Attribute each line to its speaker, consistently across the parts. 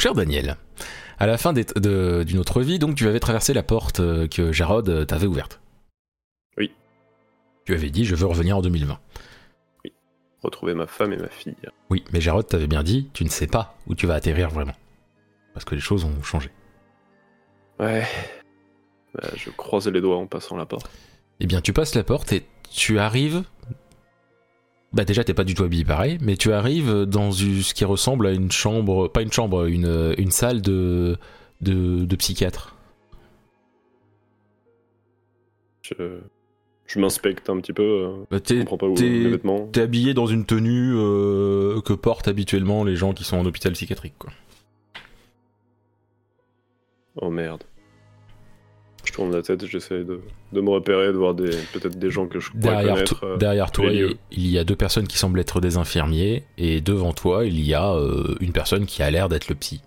Speaker 1: cher Daniel, à la fin d'une autre vie, donc tu avais traversé la porte euh, que Jarod t'avait ouverte.
Speaker 2: Oui.
Speaker 1: Tu avais dit je veux revenir en 2020.
Speaker 2: Oui. Retrouver ma femme et ma fille.
Speaker 1: Oui, mais Jarod t'avait bien dit tu ne sais pas où tu vas atterrir vraiment. Parce que les choses ont changé.
Speaker 2: Ouais. Bah, je croise les doigts en passant la porte.
Speaker 1: Eh bien, tu passes la porte et tu arrives. Bah déjà t'es pas du tout habillé pareil, mais tu arrives dans ce qui ressemble à une chambre, pas une chambre, une, une salle de, de, psychiatre.
Speaker 2: Je, je m'inspecte un petit peu. Euh,
Speaker 1: bah, t'es, T'es habillé dans une tenue euh, que portent habituellement les gens qui sont en hôpital psychiatrique. Quoi.
Speaker 2: Oh merde. Je tourne la tête, j'essaie de, de, me repérer, de voir peut-être des gens que je pourrais
Speaker 1: derrière
Speaker 2: connaître.
Speaker 1: Euh, derrière toi, il y a deux personnes qui semblent être des infirmiers, et devant toi, il y a euh, une personne qui a l'air d'être le psy.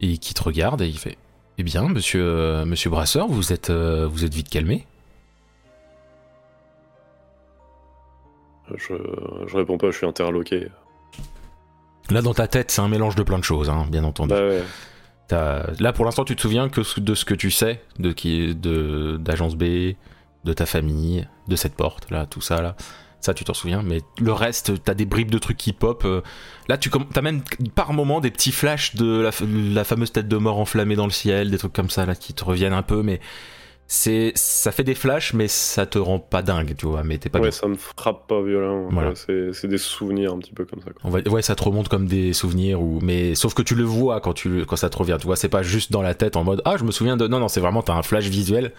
Speaker 1: Et qui te regarde et il fait Eh bien, monsieur, euh, monsieur Brasseur, vous êtes, vous êtes vite calmé
Speaker 2: je, je réponds pas, je suis interloqué.
Speaker 1: Là, dans ta tête, c'est un mélange de plein de choses, hein, bien entendu.
Speaker 2: Bah ouais.
Speaker 1: Là, pour l'instant, tu te souviens que de ce que tu sais de qui, de d'agence B, de ta famille, de cette porte, là, tout ça, là. Ça, tu t'en souviens, mais le reste, t'as des bribes de trucs qui pop. Euh. Là, tu as même par moment des petits flashs de la, la, fameuse tête de mort enflammée dans le ciel, des trucs comme ça, là, qui te reviennent un peu, mais c'est ça fait des flashs mais ça te rend pas dingue tu vois mais t'es pas
Speaker 2: ouais ça me frappe pas violemment voilà. c'est des souvenirs un petit peu comme ça
Speaker 1: On va, ouais ça te remonte comme des souvenirs ou mais sauf que tu le vois quand tu quand ça te revient tu vois c'est pas juste dans la tête en mode ah je me souviens de non non c'est vraiment t'as un flash visuel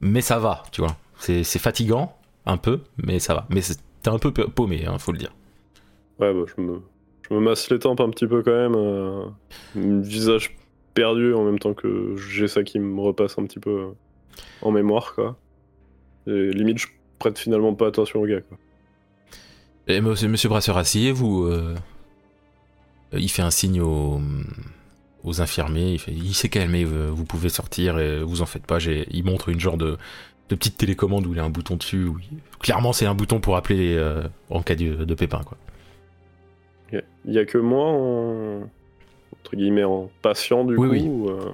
Speaker 1: mais ça va tu vois. C'est fatigant un peu mais ça va. Mais t'es un peu paumé hein, faut le dire.
Speaker 2: Ouais bah je me je me masse les tempes un petit peu quand même euh, visage perdu en même temps que j'ai ça qui me repasse un petit peu euh en mémoire, quoi. Et limite, je prête finalement pas attention au gars, quoi.
Speaker 1: Et monsieur, monsieur Brasseur, asseyez-vous. Euh, il fait un signe aux, aux infirmiers. Il, fait, il s'est calmé, vous pouvez sortir, et vous en faites pas. Il montre une genre de, de petite télécommande où il y a un bouton dessus. Clairement, c'est un bouton pour appeler euh, en cas de, de, pépin, quoi.
Speaker 2: Il y a que moi en. entre guillemets, en patient, du coup
Speaker 1: oui.
Speaker 2: Euh,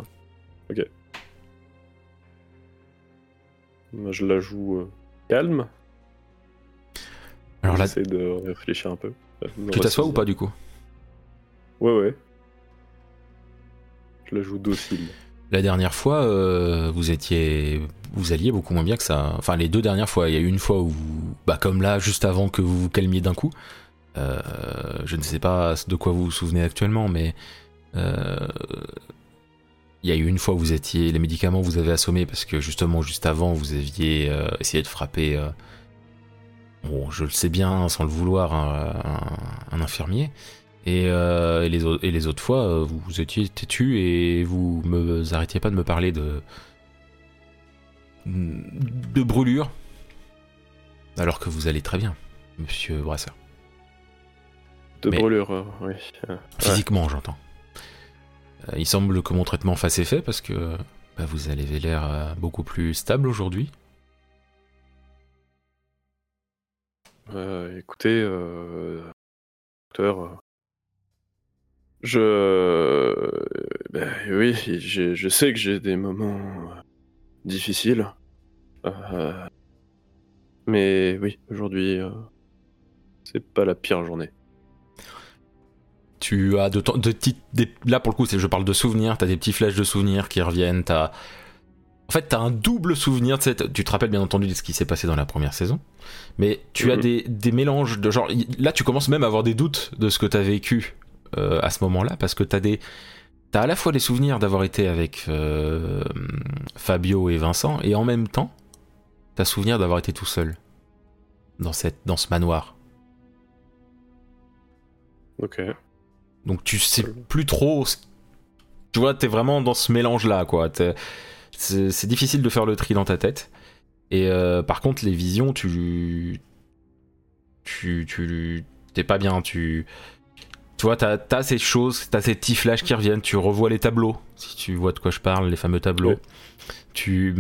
Speaker 2: ok. Je la joue euh, calme.
Speaker 1: Alors là,
Speaker 2: j'essaie de réfléchir un peu.
Speaker 1: Tu t'assois ou pas du coup?
Speaker 2: Ouais, ouais. Je la joue docile.
Speaker 1: La dernière fois, euh, vous étiez, vous alliez beaucoup moins bien que ça. Enfin, les deux dernières fois, il y a eu une fois où, bah, comme là, juste avant que vous vous calmiez d'un coup. Euh, je ne sais pas de quoi vous vous souvenez actuellement, mais il y a eu une fois où vous étiez, les médicaments vous avez assommé parce que justement juste avant vous aviez euh, essayé de frapper, euh, bon je le sais bien sans le vouloir, un, infirmier. Et, euh, et, les, et, les, autres fois vous, vous étiez têtu et vous me arrêtiez pas de me parler de de brûlure alors que vous allez très bien, Monsieur Brasseur.
Speaker 2: De brûlure, oui.
Speaker 1: Physiquement, j'entends. Euh, il semble que mon traitement fasse effet parce que bah, vous avez l'air euh, beaucoup plus stable aujourd'hui.
Speaker 2: Euh, écoutez, docteur, je. Ben, oui, je sais que j'ai des moments difficiles. mais oui, aujourd'hui, c'est pas la pire journée
Speaker 1: tu as de, de, de là pour le coup je parle de souvenirs t'as des petits flèches de souvenirs qui reviennent t'as en fait t'as un double souvenir tu te rappelles bien entendu de ce qui s'est passé dans la première saison mais tu as mhm. des, des, mélanges de genre là tu commences même à avoir des doutes de ce que t'as vécu euh, à ce moment là parce que t'as des t'as à la fois les souvenirs d'avoir été avec euh, Fabio et Vincent et en même temps t'as souvenir d'avoir été tout seul dans cette dans ce manoir
Speaker 2: ok
Speaker 1: donc tu sais plus trop. Tu vois, t'es vraiment dans ce mélange-là, quoi. C'est difficile de faire le tri dans ta tête. Et euh, par contre, les visions, tu. Tu. Tu. T'es pas bien, tu. Tu vois, t'as as ces choses, t'as ces petits flashs qui reviennent, tu revois les tableaux, si tu vois de quoi je parle, les fameux tableaux. Tu.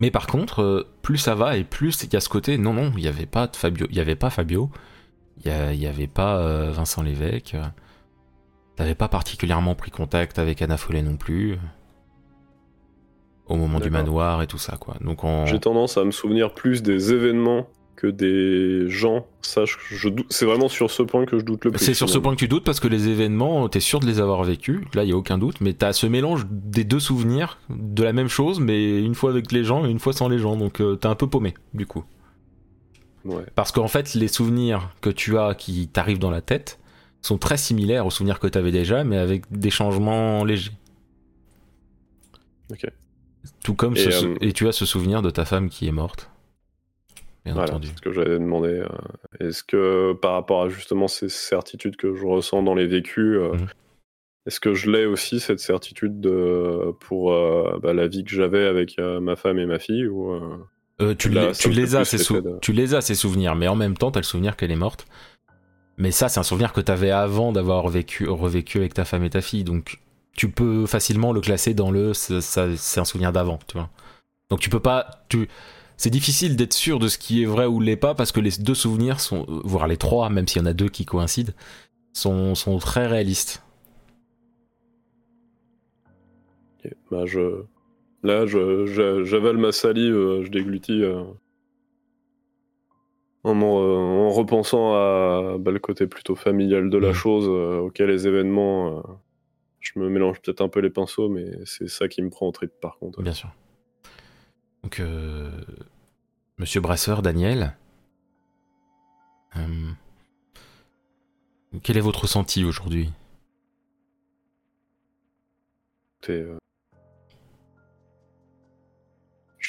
Speaker 1: Mais par contre, euh, plus ça va et plus il y a ce côté, non, non, il n'y avait pas de Fabio, il y avait pas Fabio, Il n'y avait pas euh, Vincent Lévesque. T'avais pas particulièrement pris contact avec Anna Follet non plus. Au moment du manoir et tout ça, quoi. Donc on...
Speaker 2: J'ai tendance à me souvenir plus des événements que des gens. Ça, je, c'est vraiment sur ce point que je doute le plus.
Speaker 1: C'est sur ce point que tu doutes parce que les événements, t'es sûr de les avoir vécus. Là, il y a aucun doute. Mais t'as ce mélange des deux souvenirs de la même chose, mais une fois avec les gens et une fois sans les gens. Donc euh, t'es un peu paumé, du coup.
Speaker 2: Ouais.
Speaker 1: Parce qu'en fait, les souvenirs que tu as qui t'arrivent dans la tête sont très similaires aux souvenirs que t'avais déjà, mais avec des changements légers.
Speaker 2: Ok.
Speaker 1: Tout comme
Speaker 2: Et,
Speaker 1: ce sou-
Speaker 2: euh,
Speaker 1: et tu as ce souvenir de ta femme qui est morte. Bien
Speaker 2: Voilà,
Speaker 1: entendu.
Speaker 2: ce que j'avais demandé. euh, Est-ce que par rapport à justement ces certitudes que je ressens dans les vécus, euh,
Speaker 1: Mhm.
Speaker 2: est-ce que je l'ai aussi cette certitude de, pour bah, la vie que j'avais avec ma femme et ma fille ou, euh,
Speaker 1: tu,
Speaker 2: Là,
Speaker 1: les, tu as, ces
Speaker 2: l'effet
Speaker 1: sou-
Speaker 2: de-
Speaker 1: tu les as, ces souvenirs, mais en même temps, t'as le souvenir qu'elle est morte. Mais ça, c'est un souvenir que t'avais avant d'avoir vécu, revécu avec ta femme et ta fille. Donc, tu peux facilement le classer dans le. C'est un souvenir d'avant, tu vois. Donc, tu peux pas. Tu, c'est difficile d'être sûr de ce qui est vrai ou l'est pas parce que les deux souvenirs sont, voire les trois, même s'il y en a deux qui coïncident, sont, sont très réalistes.
Speaker 2: ok, bah, je, là, je, je- j'avale ma salive, euh, je déglutis. euh, en, euh, en repensant à bah, le côté plutôt familial de la
Speaker 1: Mhm.
Speaker 2: chose, euh, auquel les événements, euh, je me mélange peut-être un peu les pinceaux, mais c'est ça qui me prend au trip par contre.
Speaker 1: Bien sûr. Donc, euh, Monsieur Brasseur, Daniel, quel est votre ressenti aujourd'hui?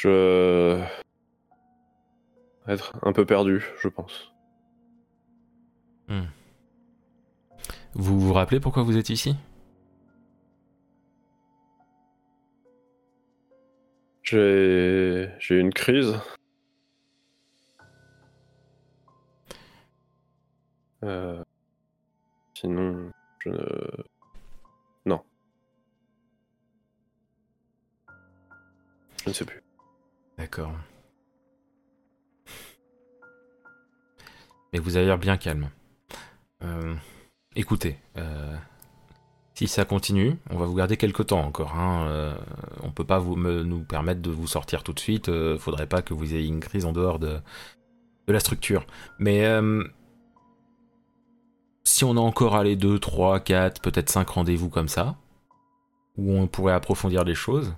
Speaker 2: Je. être un peu perdu, je pense.
Speaker 1: Vous vous rappelez pourquoi vous êtes ici?
Speaker 2: J'ai. J'ai une crise. Euh, Sinon, je ne. Non. Je ne sais plus.
Speaker 1: D'accord. Mais vous avez l'air bien calme. Euh, écoutez, euh, si ça continue, on va vous garder quelques temps encore. Hein. Euh, on peut pas nous permettre de vous sortir tout de suite. Euh, faudrait pas que vous ayez une crise en dehors de, de la structure. Mais si on a encore allé 2, 3, 4, peut-être 5 rendez-vous comme ça, où on pourrait approfondir les choses,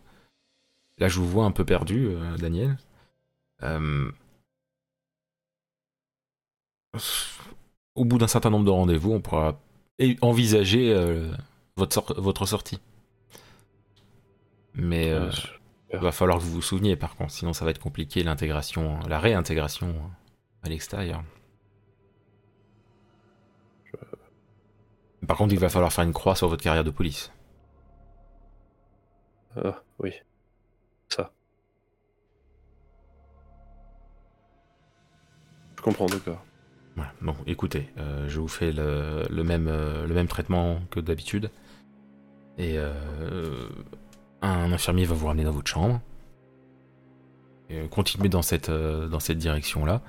Speaker 1: là je vous vois un peu perdu, euh, Daniel. Euh, au bout d'un certain nombre de rendez-vous, on pourra envisager euh, votre, sor- votre sortie. Mais il va falloir que vous vous souveniez par contre, sinon ça va être compliqué l'intégration, la réintégration à l'extérieur. Par contre, il va falloir faire une croix sur votre carrière de police.
Speaker 2: Ah, oui. Ça. Je comprends, d'accord.
Speaker 1: Voilà. Bon, écoutez, euh, je vous fais le, le même, euh, le même traitement que d'habitude. Et euh, un infirmier va vous ramener dans votre chambre. Et, continuez dans cette, dans cette direction-là.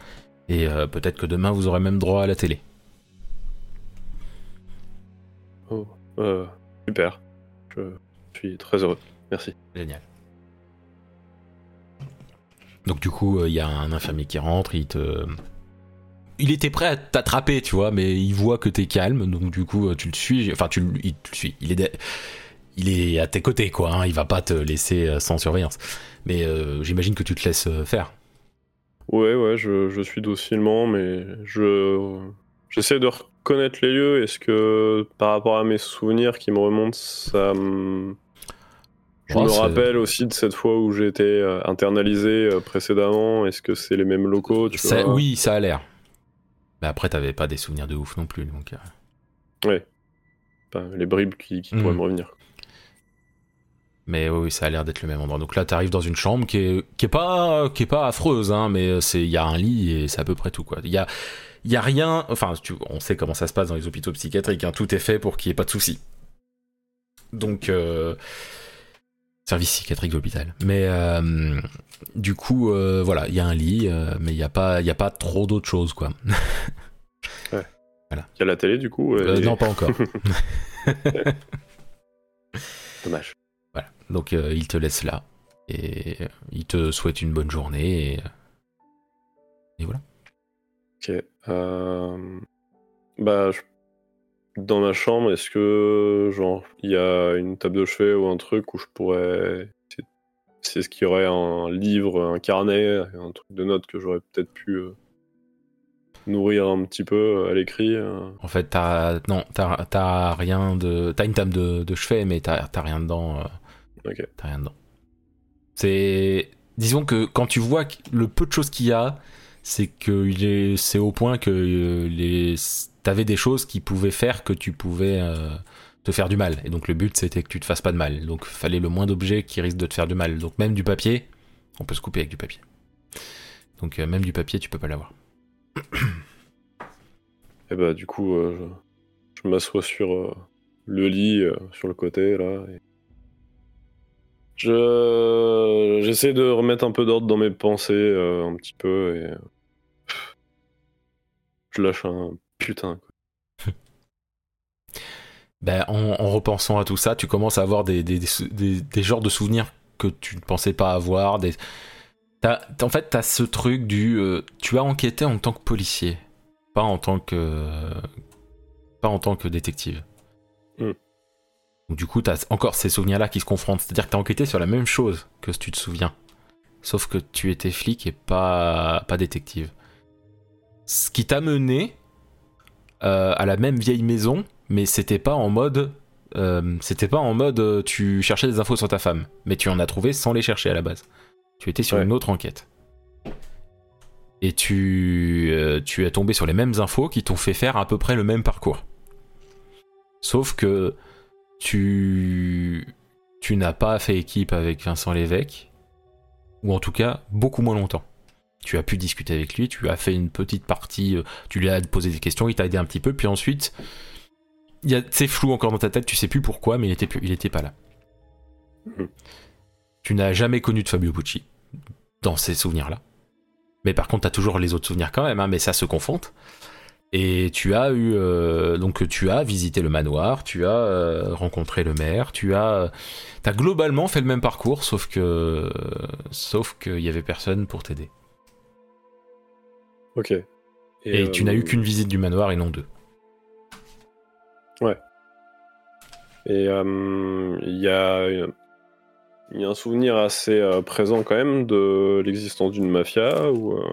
Speaker 1: Et peut-être que demain, vous aurez même droit à la télé.
Speaker 2: Oh, euh, super. Je suis très heureux. Merci.
Speaker 1: Génial. Donc du coup, euh, il y a un infirmier qui rentre, il te... Il était prêt à t'attraper, tu vois, mais il voit que t'es calme, donc du coup, euh, tu le suis. Enfin, tu le, il te suis. Il est, de- il est à tes côtés, quoi. hein, il va pas te laisser euh, sans surveillance. Mais euh, j'imagine que tu te laisses euh, faire.
Speaker 2: Ouais, ouais, je, je suis docilement, mais je j'essaie de reconnaître les lieux. Est-ce que par rapport à mes souvenirs qui me remontent, ça me... Je
Speaker 1: Oh,
Speaker 2: me rappelle aussi de cette fois où j'ai été euh, internalisé euh, précédemment. Est-ce que c'est les mêmes locaux tu
Speaker 1: Ça-
Speaker 2: vois
Speaker 1: oui, ça a l'air. Mais après, t'avais pas des souvenirs de ouf non plus, donc. euh,
Speaker 2: Ouais. Enfin, les bribes qui, qui pourraient me revenir.
Speaker 1: Mais oui, ça a l'air d'être le même endroit. Donc là, t'arrives dans une chambre qui est, qui est pas, qui est pas affreuse, hein, mais il y a un lit et c'est à peu près tout. Il y a, il y a rien, enfin, tu, on sait comment ça se passe dans les hôpitaux psychiatriques, hein, tout est fait pour qu'il y ait pas de soucis. Donc, euh, service psychiatrique d'hôpital. Mais, euh, du coup, euh, voilà, il y a un lit, euh, mais il y a pas, il y a pas trop d'autres choses, quoi.
Speaker 2: Ouais. Voilà. Qui a la télé du coup
Speaker 1: Non, pas encore.
Speaker 2: Dommage.
Speaker 1: Voilà. Donc il te laisse là et il te souhaite une bonne journée et, et voilà.
Speaker 2: Ok. Bah, dans ma chambre, est-ce que genre il y a une table de chevet ou un truc où je pourrais c'est ce qu'il y aurait un livre, un carnet, un truc de notes que j'aurais peut-être pu euh, nourrir un petit peu euh, à l'écrit. Euh.
Speaker 1: En fait, t'as non, t'as rien de, t'as une table de, chevet, mais t'as rien dedans.
Speaker 2: Ok.
Speaker 1: T'as rien dedans. C'est, disons que quand tu vois le peu de choses qu'il y a, c'est que c'est au point que les, t'avais des choses qui pouvaient faire que tu pouvais te faire du mal. Et donc le but c'était que tu te fasses pas de mal. Donc fallait le moins d'objets qui risquent de te faire du mal. Donc même du papier, on peut se couper avec du papier. Donc euh, même du papier tu peux pas l'avoir.
Speaker 2: Et bah du coup euh, je, m'assois sur euh, le lit, sur le côté là. Je j'essaie de remettre un peu d'ordre dans mes pensées un petit peu et je lâche un putain.
Speaker 1: ben, en, repensant à tout ça, tu commences à avoir des, des, des, des genres de souvenirs que tu ne pensais pas avoir. Des... en fait, tu as ce truc du. Euh, tu as enquêté en tant que policier, pas en tant que. pas en tant que détective.
Speaker 2: Mm.
Speaker 1: du coup, tu as encore ces souvenirs-là qui se confrontent. C'est-à-dire que tu as enquêté sur la même chose que si tu te souviens. Sauf que tu étais flic et pas, pas détective. Ce qui t'a mené euh, à la même vieille maison mais c'était pas en mode euh, c'était pas en mode euh, tu cherchais des infos sur ta femme, mais tu en as trouvé sans les chercher à la base. Tu étais sur une autre enquête. Et tu, euh, tu es tombé sur les mêmes infos qui t'ont fait faire à peu près le même parcours. Sauf que tu, tu n'as pas fait équipe avec Vincent Lévesque, ou en tout cas beaucoup moins longtemps. Tu as pu discuter avec lui, tu as fait une petite partie, tu lui as posé des questions, il t'a aidé un petit peu, puis ensuite c'est flou encore dans ta tête, tu sais plus pourquoi, mais il était, il était pas là. Mhm. Tu n'as jamais connu de Fabio Pucci dans ces souvenirs-là. Mais par contre, tu as toujours les autres souvenirs quand même, hein, mais ça se confronte. Et tu as eu euh, donc tu as visité le manoir, tu as euh, rencontré le maire, tu as as globalement fait le même parcours, sauf que sauf qu'il y avait personne pour t'aider.
Speaker 2: Ok.
Speaker 1: Et, tu n'as eu euh, qu'une visite du manoir et non deux.
Speaker 2: Ouais. Et euh, il y, a, y, a un souvenir assez euh, présent quand même de l'existence d'une mafia ou euh,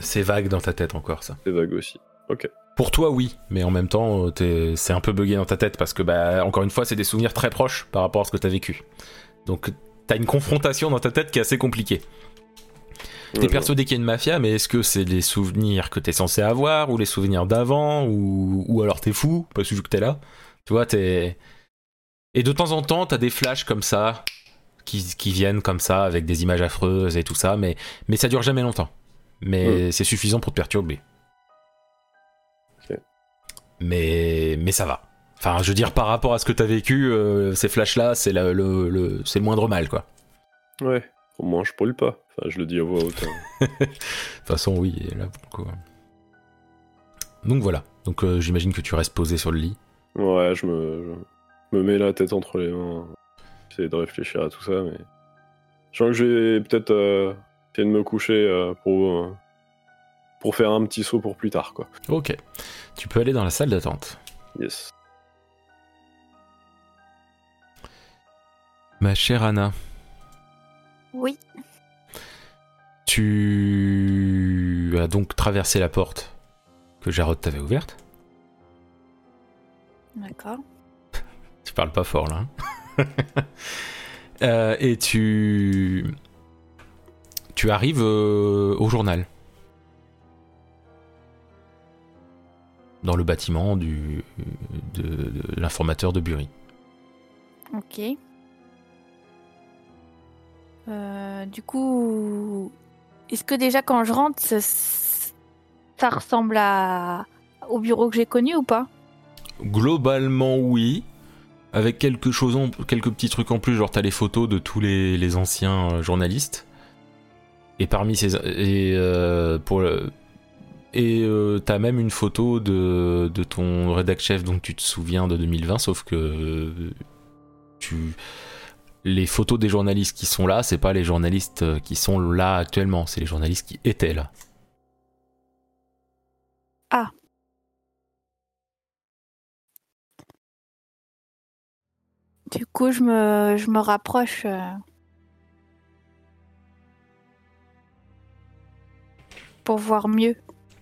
Speaker 1: C'est vague dans ta tête encore ça.
Speaker 2: C'est vague aussi. Ok.
Speaker 1: Pour toi oui, mais en même temps c'est un peu bugué dans ta tête parce que bah encore une fois c'est des souvenirs très proches par rapport à ce que t'as vécu. Donc t'as une confrontation dans ta tête qui est assez compliquée. T'es persuadé qu'il y a une mafia, mais est-ce que c'est les souvenirs que t'es censé avoir, ou les souvenirs d'avant, ou, ou alors t'es fou, parce que t'es là Tu vois, t'es. Et de temps en temps, t'as des flashs comme ça, qui, qui, viennent comme ça, avec des images affreuses et tout ça, mais, mais ça dure jamais longtemps. Mais c'est suffisant pour te perturber. Mais, mais ça va. Enfin, je veux dire, par rapport à ce que t'as vécu, euh, ces flashs-là, c'est le, le, le, le moindre mal, quoi.
Speaker 2: Ouais. Au moins, je brûle pas. Enfin, je le dis à voix haute.
Speaker 1: Hein. de toute façon, oui, là, pourquoi Donc voilà. Donc euh, j'imagine que tu restes posé sur le lit.
Speaker 2: Ouais, je me, me mets la tête entre les mains. J'essaie de réfléchir à tout ça, mais. Je sens que je vais peut-être euh, essayer de me coucher euh, pour, pour faire un petit saut pour plus tard, quoi.
Speaker 1: Ok. Tu peux aller dans la salle d'attente.
Speaker 2: Yes.
Speaker 1: Ma chère Anna,
Speaker 3: oui.
Speaker 1: Tu as donc traversé la porte que Jarod t'avait ouverte.
Speaker 3: D'accord.
Speaker 1: tu parles pas fort là. Hein. Euh, et tu tu arrives euh, au journal. Dans le bâtiment du, de, l'informateur de Bury.
Speaker 3: Ok. Euh, du coup, est-ce que déjà quand je rentre, ça, ressemble à... au bureau que j'ai connu ou pas?
Speaker 1: Globalement, oui. Avec quelque chose quelques petits trucs en plus, genre t'as les photos de tous les, anciens euh, journalistes. Et parmi ces. Et euh, pour Et t'as même une photo de, de ton rédac chef dont tu te souviens de 2020, sauf que tu les photos des journalistes qui sont là, c'est pas les journalistes euh, qui sont là actuellement, c'est les journalistes qui étaient là.
Speaker 3: Ah. Du coup, je me, je me rapproche. euh, Pour voir mieux.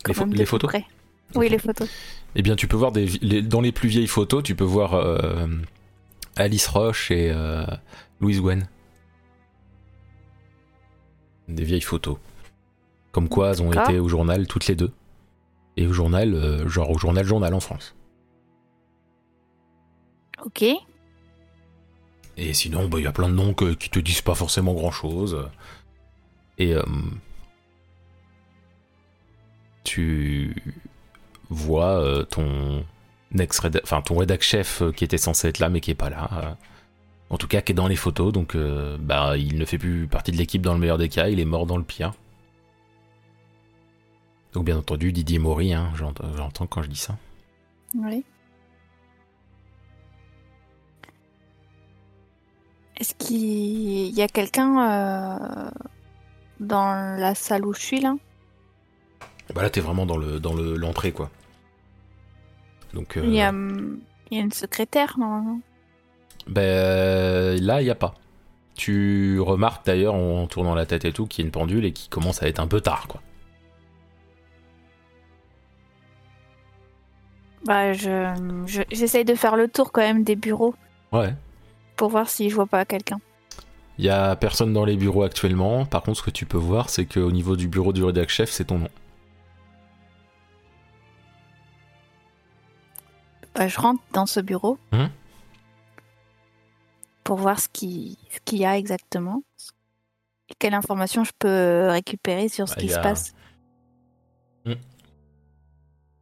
Speaker 1: Les, pho- photos.
Speaker 3: Oui, les photos.
Speaker 1: Eh bien, tu peux voir des, vi- les- dans les plus vieilles photos, tu peux voir euh, Alice Roche et euh, Louise Gwen. Des vieilles photos. Comme quoi, elles ont été au journal toutes les deux. Et au journal, euh, genre au journal Journal en France.
Speaker 3: Ok.
Speaker 1: Et sinon, bah, il y a plein de noms que- qui te disent pas forcément grand chose. Et euh, tu vois euh, ton ex enfin ton rédac chef euh, qui était censé être là mais qui est pas là. Euh, en tout cas, qui est dans les photos, donc euh, bah il ne fait plus partie de l'équipe dans le meilleur des cas, il est mort dans le pire. Donc bien entendu, Didier Maury, hein, j'entends quand je dis ça.
Speaker 3: Oui. Est-ce qu'il y a quelqu'un euh, dans la salle où je suis là?
Speaker 1: Bah là, t'es vraiment dans le dans le l'entrée quoi. Donc
Speaker 3: il, y a,
Speaker 1: euh,
Speaker 3: il y a une secrétaire normalement.
Speaker 1: Ben là, il y a pas. Tu remarques d'ailleurs en tournant la tête et tout qu'il y a une pendule et qui commence à être un peu tard quoi.
Speaker 3: Bah, je, je- j'essaye de faire le tour quand même des bureaux
Speaker 1: Ouais.
Speaker 3: pour voir si je vois pas quelqu'un.
Speaker 1: Il y a personne dans les bureaux actuellement. Par contre, ce que tu peux voir, c'est qu'au niveau du bureau du rédac chef, c'est ton nom.
Speaker 3: Bah, je rentre dans ce bureau
Speaker 1: Mhm.
Speaker 3: Pour voir ce qui- ce qu'il y a exactement. Quelle information je peux récupérer sur ce
Speaker 1: Bah,
Speaker 3: qui se
Speaker 1: a-
Speaker 3: passe.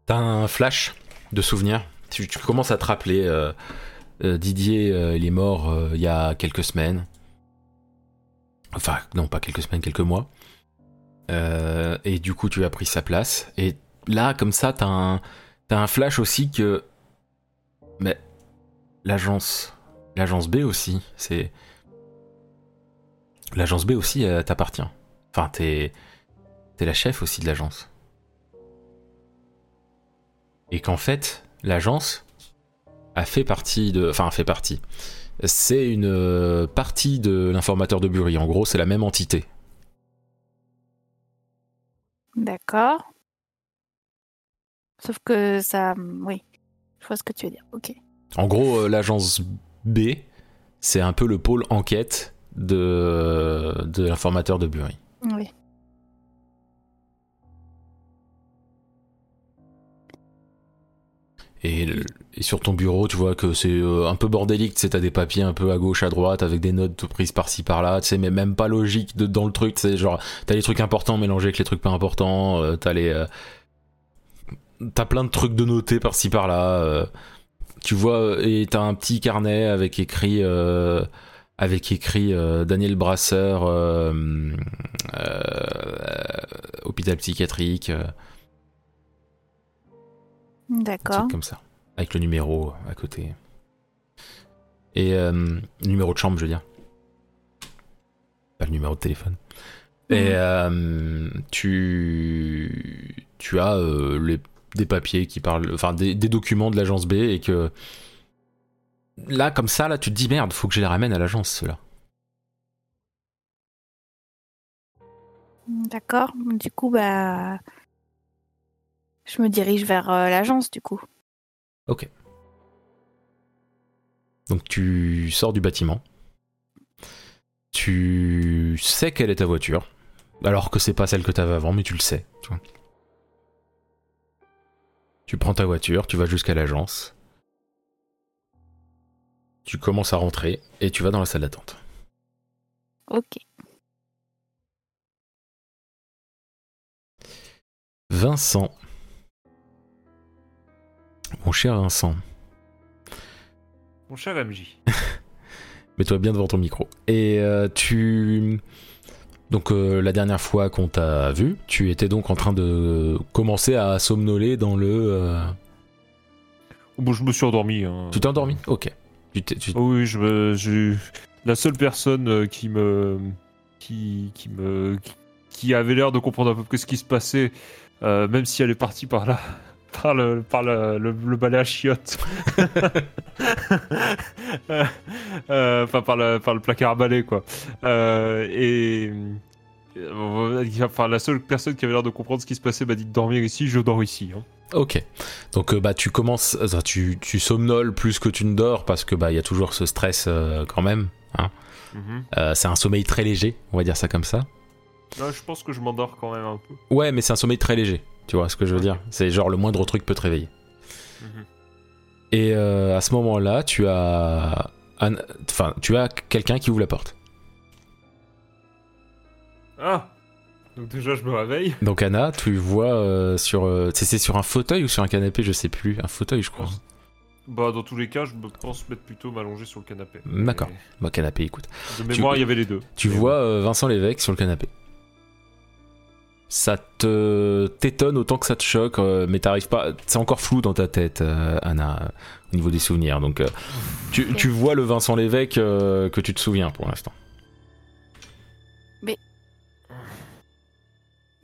Speaker 1: T'as un flash de souvenirs. Tu, tu commences à te rappeler. euh, euh, Didier, euh, il est mort il y a quelques semaines. Enfin, non, pas quelques semaines, quelques mois. Et du coup, tu as pris sa place. Et là, comme ça, t'as un, t'as un flash aussi que. Mais l'agence, l'agence B aussi, c'est. L'agence B aussi euh, t'appartient. Enfin, t'es, t'es la chef aussi de l'agence. Et qu'en fait, l'agence a fait partie de. Enfin, a fait partie. C'est une euh, partie de l'informateur de Bury. En gros, c'est la même entité.
Speaker 3: D'accord. Sauf que ça. Oui. Je vois ce que tu veux dire. Ok.
Speaker 1: En gros, euh, l'agence B, c'est un peu le pôle enquête de, de l'informateur de Bury.
Speaker 3: Oui.
Speaker 1: Et, et sur ton bureau, tu vois que c'est euh, un peu bordélique, tu sais, t'as des papiers un peu à gauche, à droite, avec des notes prises par-ci par-là, tu sais, mais même pas logique de, dans le truc, c'est genre, t'as les trucs importants mélangés avec les trucs pas importants, euh, t'as les... euh, t'as plein de trucs de noter par-ci par-là, euh, tu vois, et t'as un petit carnet avec écrit... euh, avec écrit euh, Daniel Brasseur, euh, hôpital psychiatrique,
Speaker 3: D'accord.
Speaker 1: comme ça. Avec le numéro à côté. Et numéro de chambre, je veux dire. Pas le numéro de téléphone. Et
Speaker 3: Mhm.
Speaker 1: tu, tu as les- des papiers qui parlent, enfin des, des documents de l'agence B et que là, comme ça, là, tu te dis merde, faut que je les ramène à l'agence, ceux-là.
Speaker 3: D'accord. Du coup, bah. Je me dirige vers euh, l'agence, du coup.
Speaker 1: Ok. Donc tu sors du bâtiment. Tu sais quelle est ta voiture. Alors que c'est pas celle que t'avais avant, mais tu le sais. Tu, vois. Tu prends ta voiture, tu vas jusqu'à l'agence. Tu commences à rentrer et tu vas dans la salle d'attente.
Speaker 3: Ok.
Speaker 1: Vincent. Mon cher Vincent,
Speaker 4: Mon cher MJ.
Speaker 1: mets-toi bien devant ton micro. Et euh, tu Donc euh, la dernière fois qu'on t'a vu, tu étais donc en train de commencer à somnoler dans le. euh,
Speaker 4: Bon, je me suis endormi. hein.
Speaker 1: Tu t'es endormi? Ok. Tu t'es- tu-
Speaker 4: Oh oui, je me, je- la seule personne euh, qui me, qui, qui me, qui, qui avait l'air de comprendre un peu près ce qui se passait, euh, même si elle est partie par là, par le, par le, le, le balai à chiottes, Euh, euh, enfin par le, par le placard à balai quoi. Euh, et enfin la seule personne qui avait l'air de comprendre ce qui se passait m'a dit de dormir ici, je dors ici. hein.
Speaker 1: Ok. Donc euh, bah tu commences, tu, tu somnoles plus que tu ne dors parce que bah il y a toujours ce stress euh, quand même. hein.
Speaker 4: Mhm.
Speaker 1: Euh, c'est un sommeil très léger, on va dire ça comme ça.
Speaker 4: Là, je pense que je m'endors quand même un peu.
Speaker 1: Ouais, mais c'est un sommeil très léger. Tu vois ce que je veux dire? C'est genre le moindre truc peut te réveiller.
Speaker 4: Mhm.
Speaker 1: Et euh, à ce moment-là, tu as, un- enfin, tu as quelqu'un qui ouvre la porte.
Speaker 4: Ah Donc déjà, je me réveille.
Speaker 1: Donc Anna, tu vois euh, sur, euh, c'est sur un fauteuil ou sur un canapé, je sais plus, un fauteuil, je crois.
Speaker 4: Bah, dans tous les cas, je me pense mettre plutôt m'allonger sur le canapé.
Speaker 1: D'accord. Bah canapé, écoute.
Speaker 4: De mémoire,
Speaker 1: Tu-
Speaker 4: il y avait les deux.
Speaker 1: Tu vois Vincent Lévesque sur le canapé. Ça te t'étonne autant que ça te choque, euh, mais t'arrives pas. C'est encore flou dans ta tête, euh, Anna, euh, au niveau des souvenirs. Donc, euh, tu, tu vois le Vincent Lévesque euh, que tu te souviens pour l'instant.
Speaker 3: Mais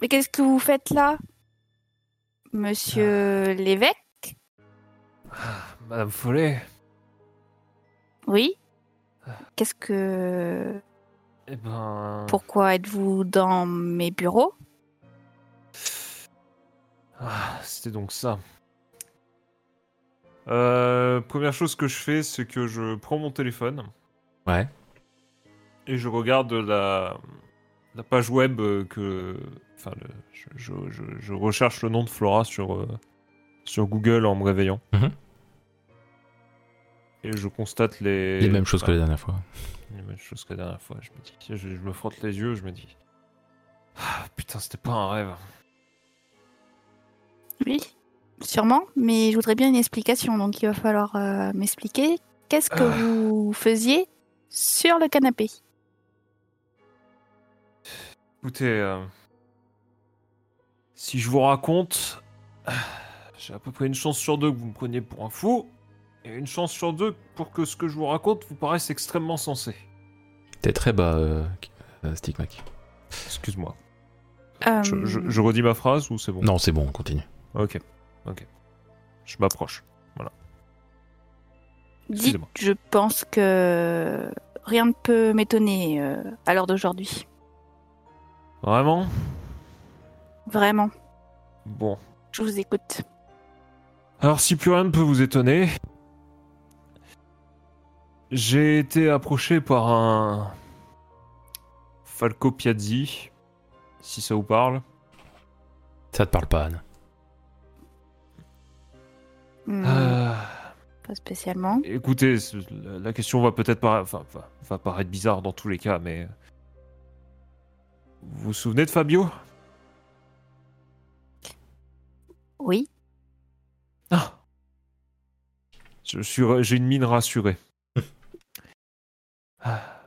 Speaker 3: qu'est-ce que vous faites là Monsieur l'évêque
Speaker 4: Madame Follet,
Speaker 3: Oui Qu'est-ce que...
Speaker 4: eh ben...
Speaker 3: Pourquoi êtes-vous dans mes bureaux?
Speaker 4: Ah, c'était donc ça. Euh, première chose que je fais, c'est que je prends mon téléphone
Speaker 1: Ouais.
Speaker 4: et je regarde la, la page web que... Enfin, le- je, je- je- je recherche le nom de Flora sur, euh, sur Google en me réveillant.
Speaker 1: Mhm.
Speaker 4: Et je constate les...
Speaker 1: Les mêmes choses que la dernière fois.
Speaker 4: Les mêmes choses que la dernière fois. Je me dis, je, je me frotte les yeux, je me dis... Ah, putain, c'était pas un rêve.
Speaker 3: Oui, sûrement, mais je voudrais bien une explication, donc il va falloir euh, m'expliquer. Qu'est-ce que
Speaker 4: Ah.
Speaker 3: vous faisiez sur le canapé
Speaker 4: Écoutez, euh, si je vous raconte, j'ai à peu près une chance sur deux que vous me preniez pour un fou, et une chance sur deux pour que ce que je vous raconte vous paraisse extrêmement sensé.
Speaker 1: T'es très bas, euh, euh, Stigmac.
Speaker 4: Excuse-moi.
Speaker 3: Euh,
Speaker 4: Je, je- je redis ma phrase ou c'est bon?
Speaker 1: Non, c'est bon, on continue.
Speaker 4: Ok, ok. Je m'approche.
Speaker 3: Dites,
Speaker 4: excusez-moi.
Speaker 3: je pense que rien ne peut m'étonner euh, à l'heure d'aujourd'hui.
Speaker 4: Vraiment?
Speaker 3: Vraiment,
Speaker 4: Bon.
Speaker 3: je vous écoute.
Speaker 4: Alors, si plus rien ne peut vous étonner, j'ai été approché par un Falco Piazzi, si ça vous parle.
Speaker 1: Ça te parle pas, Anne.
Speaker 3: Hmm,
Speaker 4: Euh,
Speaker 3: Pas spécialement.
Speaker 4: écoutez, la question va peut-être para- enfin, va, paraître bizarre dans tous les cas, mais vous vous souvenez de Fabio?
Speaker 3: Oui,
Speaker 4: Ah Je suis, j'ai une mine rassurée. Ah.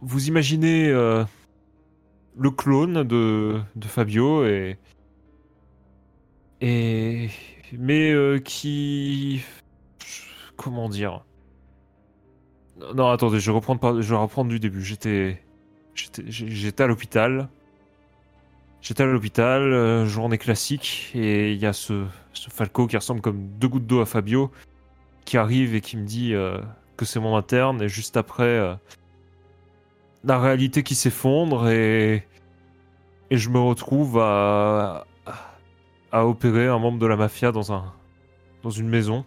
Speaker 4: Vous imaginez euh, le clone de, de Fabio et et mais euh, qui comment dire? Non, attendez, je vais reprendre je du début. J'étais j'étais à l'hôpital. J'étais à l'hôpital, euh, journée classique, et il y a ce, Falco qui ressemble comme deux gouttes d'eau à Fabio, qui arrive et qui me dit euh, que c'est mon interne, et juste après, la réalité qui s'effondre, et, et je me retrouve à, à opérer un membre de la mafia dans, un, dans une maison.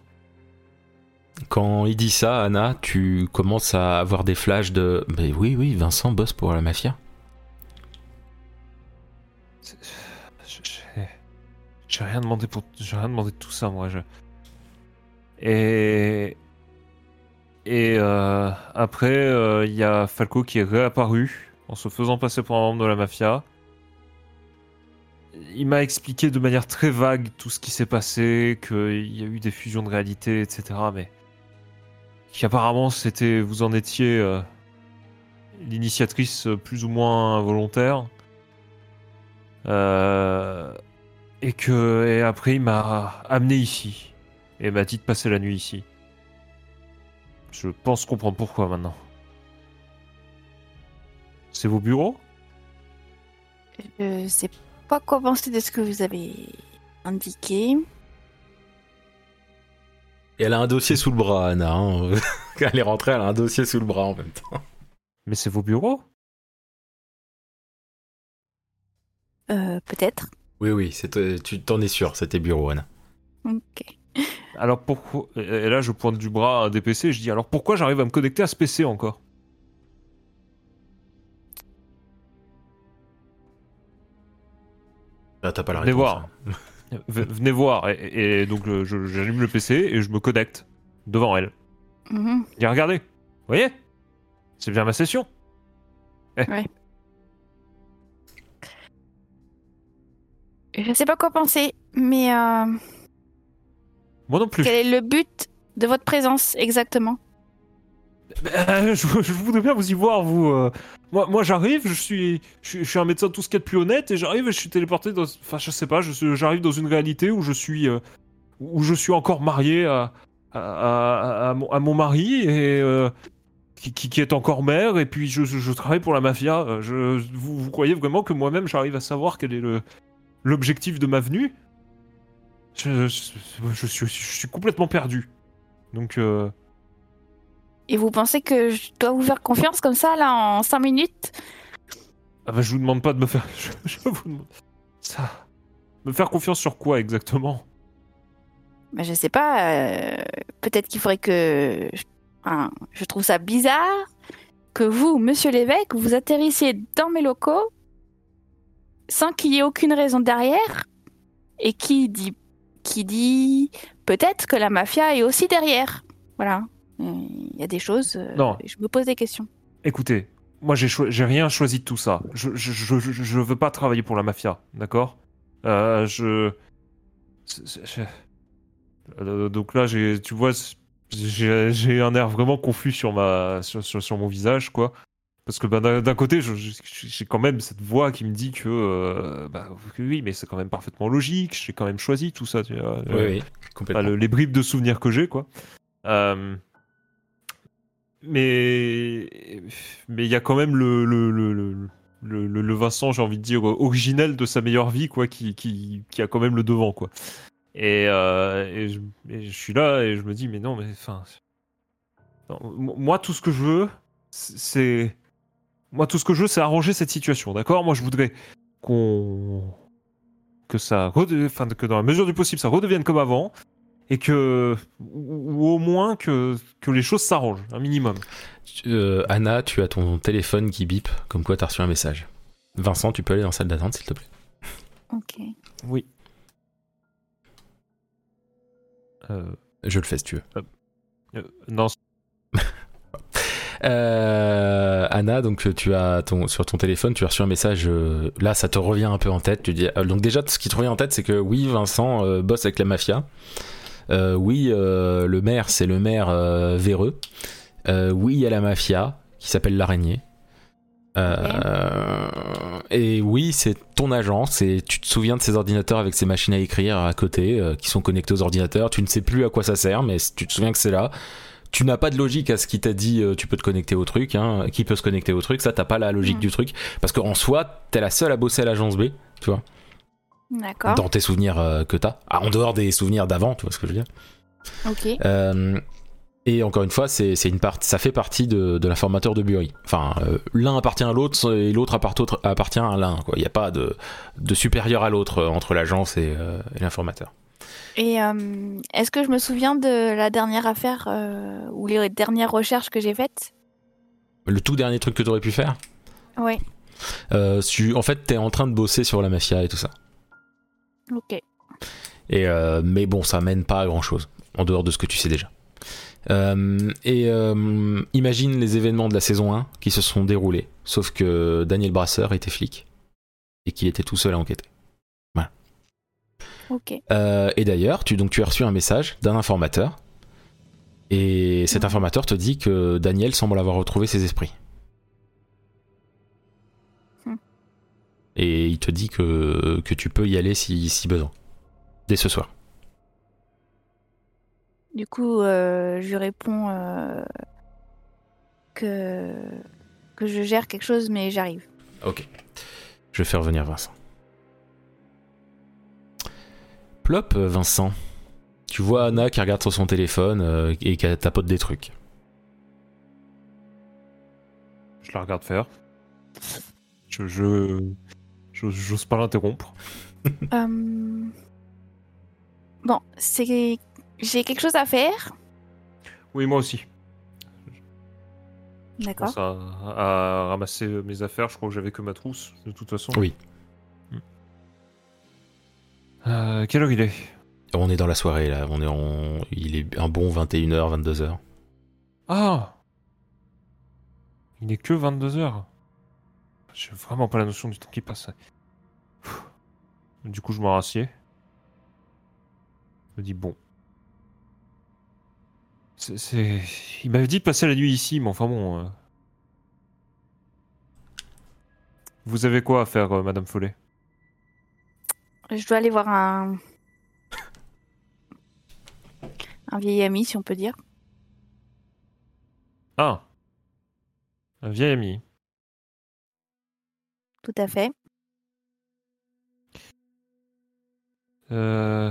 Speaker 1: Quand il dit ça, Anna, tu commences à avoir des flashs de. Mais oui, oui, Vincent bosse pour la mafia.
Speaker 4: J'ai rien demandé pour j'ai rien demandé de tout ça moi je et et euh, après euh, il y a Falco qui est réapparu en se faisant passer pour un membre de la mafia. Il m'a expliqué de manière très vague tout ce qui s'est passé, qu'il y a eu des fusions de réalité, etc. Mais qu'apparemment c'était vous en étiez euh, l'initiatrice plus ou moins volontaire. Euh, et que et après il m'a amené ici et m'a dit de passer la nuit ici. Je pense comprendre pourquoi maintenant. C'est vos bureaux?
Speaker 3: Je sais pas quoi penser de ce que vous avez indiqué.
Speaker 1: Et elle a un dossier sous le bras, Anna. hein. Quand elle est rentrée, elle a un dossier sous le bras en même temps.
Speaker 4: Mais c'est vos bureaux?
Speaker 3: Euh, Peut-être.
Speaker 1: Oui, oui, euh, tu t'en es sûr, c'était bureau, Anna.
Speaker 3: Ok.
Speaker 4: Alors pourquoi Et et là je pointe du bras à un des PC et je dis alors pourquoi j'arrive à me connecter à ce PC encore?
Speaker 1: Là, t'as pas la
Speaker 4: Venez voir. Venez voir et, et donc j'allume le PC et je me connecte devant elle.
Speaker 3: Mhm.
Speaker 4: Et regardez, vous voyez? C'est bien ma session.
Speaker 3: Je sais pas quoi penser, mais euh,
Speaker 4: Moi non plus.
Speaker 3: quel est le but de votre présence exactement?
Speaker 4: Euh, je, voudrais bien vous y voir, vous. euh. Moi, moi j'arrive, je suis, je, un médecin de tout ce qu'il y de plus honnête, et j'arrive et je suis téléporté dans. Enfin, je sais pas, j'arrive dans une réalité où je suis, euh, où je suis encore marié à, à, mon, mari et qui, qui- est encore mère, et puis je, je- travaille pour la mafia. Je, vous, vous croyez vraiment que moi-même j'arrive à savoir quel est l'objectif de ma venue? Je, suis, je suis complètement perdu. Donc.
Speaker 3: Et vous pensez que je dois vous faire confiance comme ça, là, en 5 minutes?
Speaker 4: Ah bah je vous demande pas de me faire... Je, je vous demande... Ça... Me faire confiance sur quoi exactement?
Speaker 3: Bah, Je sais pas. euh, Peut-être qu'il faudrait que. Enfin, je trouve ça bizarre que vous, monsieur l'évêque, vous atterrissiez dans mes locaux sans qu'il y ait aucune raison derrière. Et qui dit. Qui dit. Peut-être que la mafia est aussi derrière. Voilà. Il y a des choses. euh,
Speaker 4: Non.
Speaker 3: Je me pose des questions.
Speaker 4: Écoutez, moi j'ai rien choisi de tout ça. Je, je, je, je- je veux pas travailler pour la mafia, d'accord? Euh, Je... c'est- c'est- je- Euh, Donc là, j'ai, tu vois, j'ai j'ai un air vraiment confus sur, ma, sur, sur, sur mon visage, quoi. Parce que ben, d'un côté, je- je- j'ai quand même cette voix qui me dit que, euh, bah, que oui, mais c'est quand même parfaitement logique. J'ai quand même choisi tout ça. Tu vois,
Speaker 1: Oui,
Speaker 4: Euh,
Speaker 1: oui, complètement.
Speaker 4: Le- les bribes de souvenirs que j'ai, quoi. Euh, mais mais il y a quand même le le, le, le, le- Vincent, j'ai envie de dire, originel de sa meilleure vie, quoi, qui, qui, qui a quand même le devant, quoi. Et, euh, je, suis là et je me dis, mais non, mais enfin. moi, tout ce que je veux, c'est. Moi, tout ce que je veux, c'est arranger cette situation, d'accord? Moi, je voudrais qu'on. Que ça. Enfin, que dans la mesure du possible, ça redevienne comme avant et que ou, ou au moins que, que les choses s'arrangent un minimum.
Speaker 1: Euh, Anna, tu as ton téléphone qui bip, comme quoi t'as reçu un message. Vincent, tu peux aller dans la salle d'attente, s'il te plaît.
Speaker 3: Ok.
Speaker 4: Oui. Euh,
Speaker 1: Je le fais si tu veux.
Speaker 4: euh, non,
Speaker 1: Euh, Anna, donc tu as ton, sur ton téléphone, tu as reçu un message. euh, là, ça te revient un peu en tête. Tu dis, euh, donc déjà, ce qui te revient en tête, c'est que oui, Vincent euh, bosse avec la mafia. Euh, oui, euh, le maire, c'est le maire euh, véreux. Oui, il y a la mafia qui s'appelle l'araignée. Euh, Et oui, c'est ton agence et tu te souviens de ces ordinateurs avec ces machines à écrire à côté euh, qui sont connectés aux ordinateurs. Tu ne sais plus à quoi ça sert, mais tu te souviens que c'est là tu n'as pas de logique à ce qui t'a dit euh, tu peux te connecter au truc, hein, qui peut se connecter au truc, ça t'as pas la logique du truc, parce qu'en soi t'es la seule à bosser à l'agence B, tu vois,
Speaker 3: D'accord.
Speaker 1: dans tes souvenirs euh, que t'as, ah, en dehors des souvenirs d'avant, tu vois ce que je veux dire.
Speaker 3: Ok.
Speaker 1: Euh, et encore une fois, c'est c'est une part, ça fait partie de, de l'informateur de Bury. Enfin, euh, l'un appartient à l'autre et l'autre appartient, à l'un. Il n'y a pas de, de supérieur à l'autre entre l'agence et, et l'informateur.
Speaker 3: Et est-ce que je me souviens de la dernière affaire ou les dernières recherches que j'ai faites?
Speaker 1: Le tout dernier truc que tu aurais pu faire,
Speaker 3: Oui.
Speaker 1: tu- en fait, t'es en train de bosser sur la mafia et tout ça.
Speaker 3: Ok.
Speaker 1: Et euh, mais bon, ça mène pas à grand chose, en dehors de ce que tu sais déjà. Euh, et euh, imagine les événements de la saison 1 qui se sont déroulés, sauf que Daniel Brasseur était flic et qu'il était tout seul à enquêter.
Speaker 3: Ok.
Speaker 1: Euh, et d'ailleurs, tu, donc, tu as reçu un message d'un informateur, et cet informateur te dit que Daniel semble avoir retrouvé ses esprits. Et il te dit que, que tu peux y aller si, si besoin. Dès ce soir.
Speaker 3: Du coup, euh, je lui réponds euh, que, que je gère quelque chose, mais j'arrive.
Speaker 1: Ok. Je vais faire venir Vincent. Plop, Vincent. Tu vois Anna qui regarde sur son téléphone euh, et qui tapote des trucs.
Speaker 4: Je la regarde faire. Je. je... J'ose pas l'interrompre.
Speaker 3: Euh, Bon, c'est j'ai quelque chose à faire.
Speaker 4: Oui, moi aussi.
Speaker 3: D'accord.
Speaker 4: à, à ramasser mes affaires. Je crois que j'avais que ma trousse, de toute façon.
Speaker 1: Oui.
Speaker 4: Hmm. Euh, quelle heure il est?
Speaker 1: On est dans la soirée là, on est en... il est un bon 21h, 22h.
Speaker 4: Ah Il n'est que 22h. J'ai vraiment pas la notion du temps qui passe. Du coup, je me rassieds. Je me dis bon. Il m'avait dit de passer la nuit ici, mais enfin bon. euh. Vous avez quoi à faire, euh, Madame Follet?
Speaker 3: Je dois aller voir un un vieil ami, si on peut dire.
Speaker 4: Ah Un vieil ami.
Speaker 3: Tout à fait.
Speaker 4: Euh...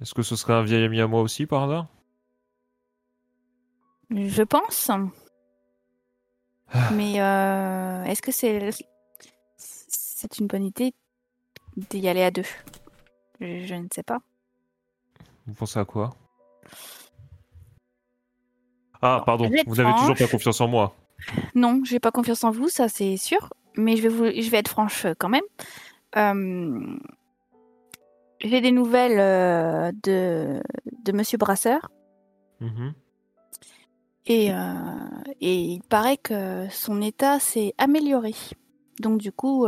Speaker 4: Est-ce que ce serait un vieil ami à moi aussi, par hasard?
Speaker 3: Je pense. Mais euh, est-ce que c'est c'est une bonne idée d'y aller à deux? Je, je ne sais pas.
Speaker 4: Vous pensez à quoi? Ah, pardon, vous n'avez toujours pas confiance en moi.
Speaker 3: Non, j'ai pas confiance en vous, ça c'est sûr. Mais je vais vous, je vais être franche euh, quand même. Euh, j'ai des nouvelles euh, de de Monsieur Brasseur
Speaker 4: Mhm.
Speaker 3: et euh, et il paraît que son état s'est amélioré. Donc du coup,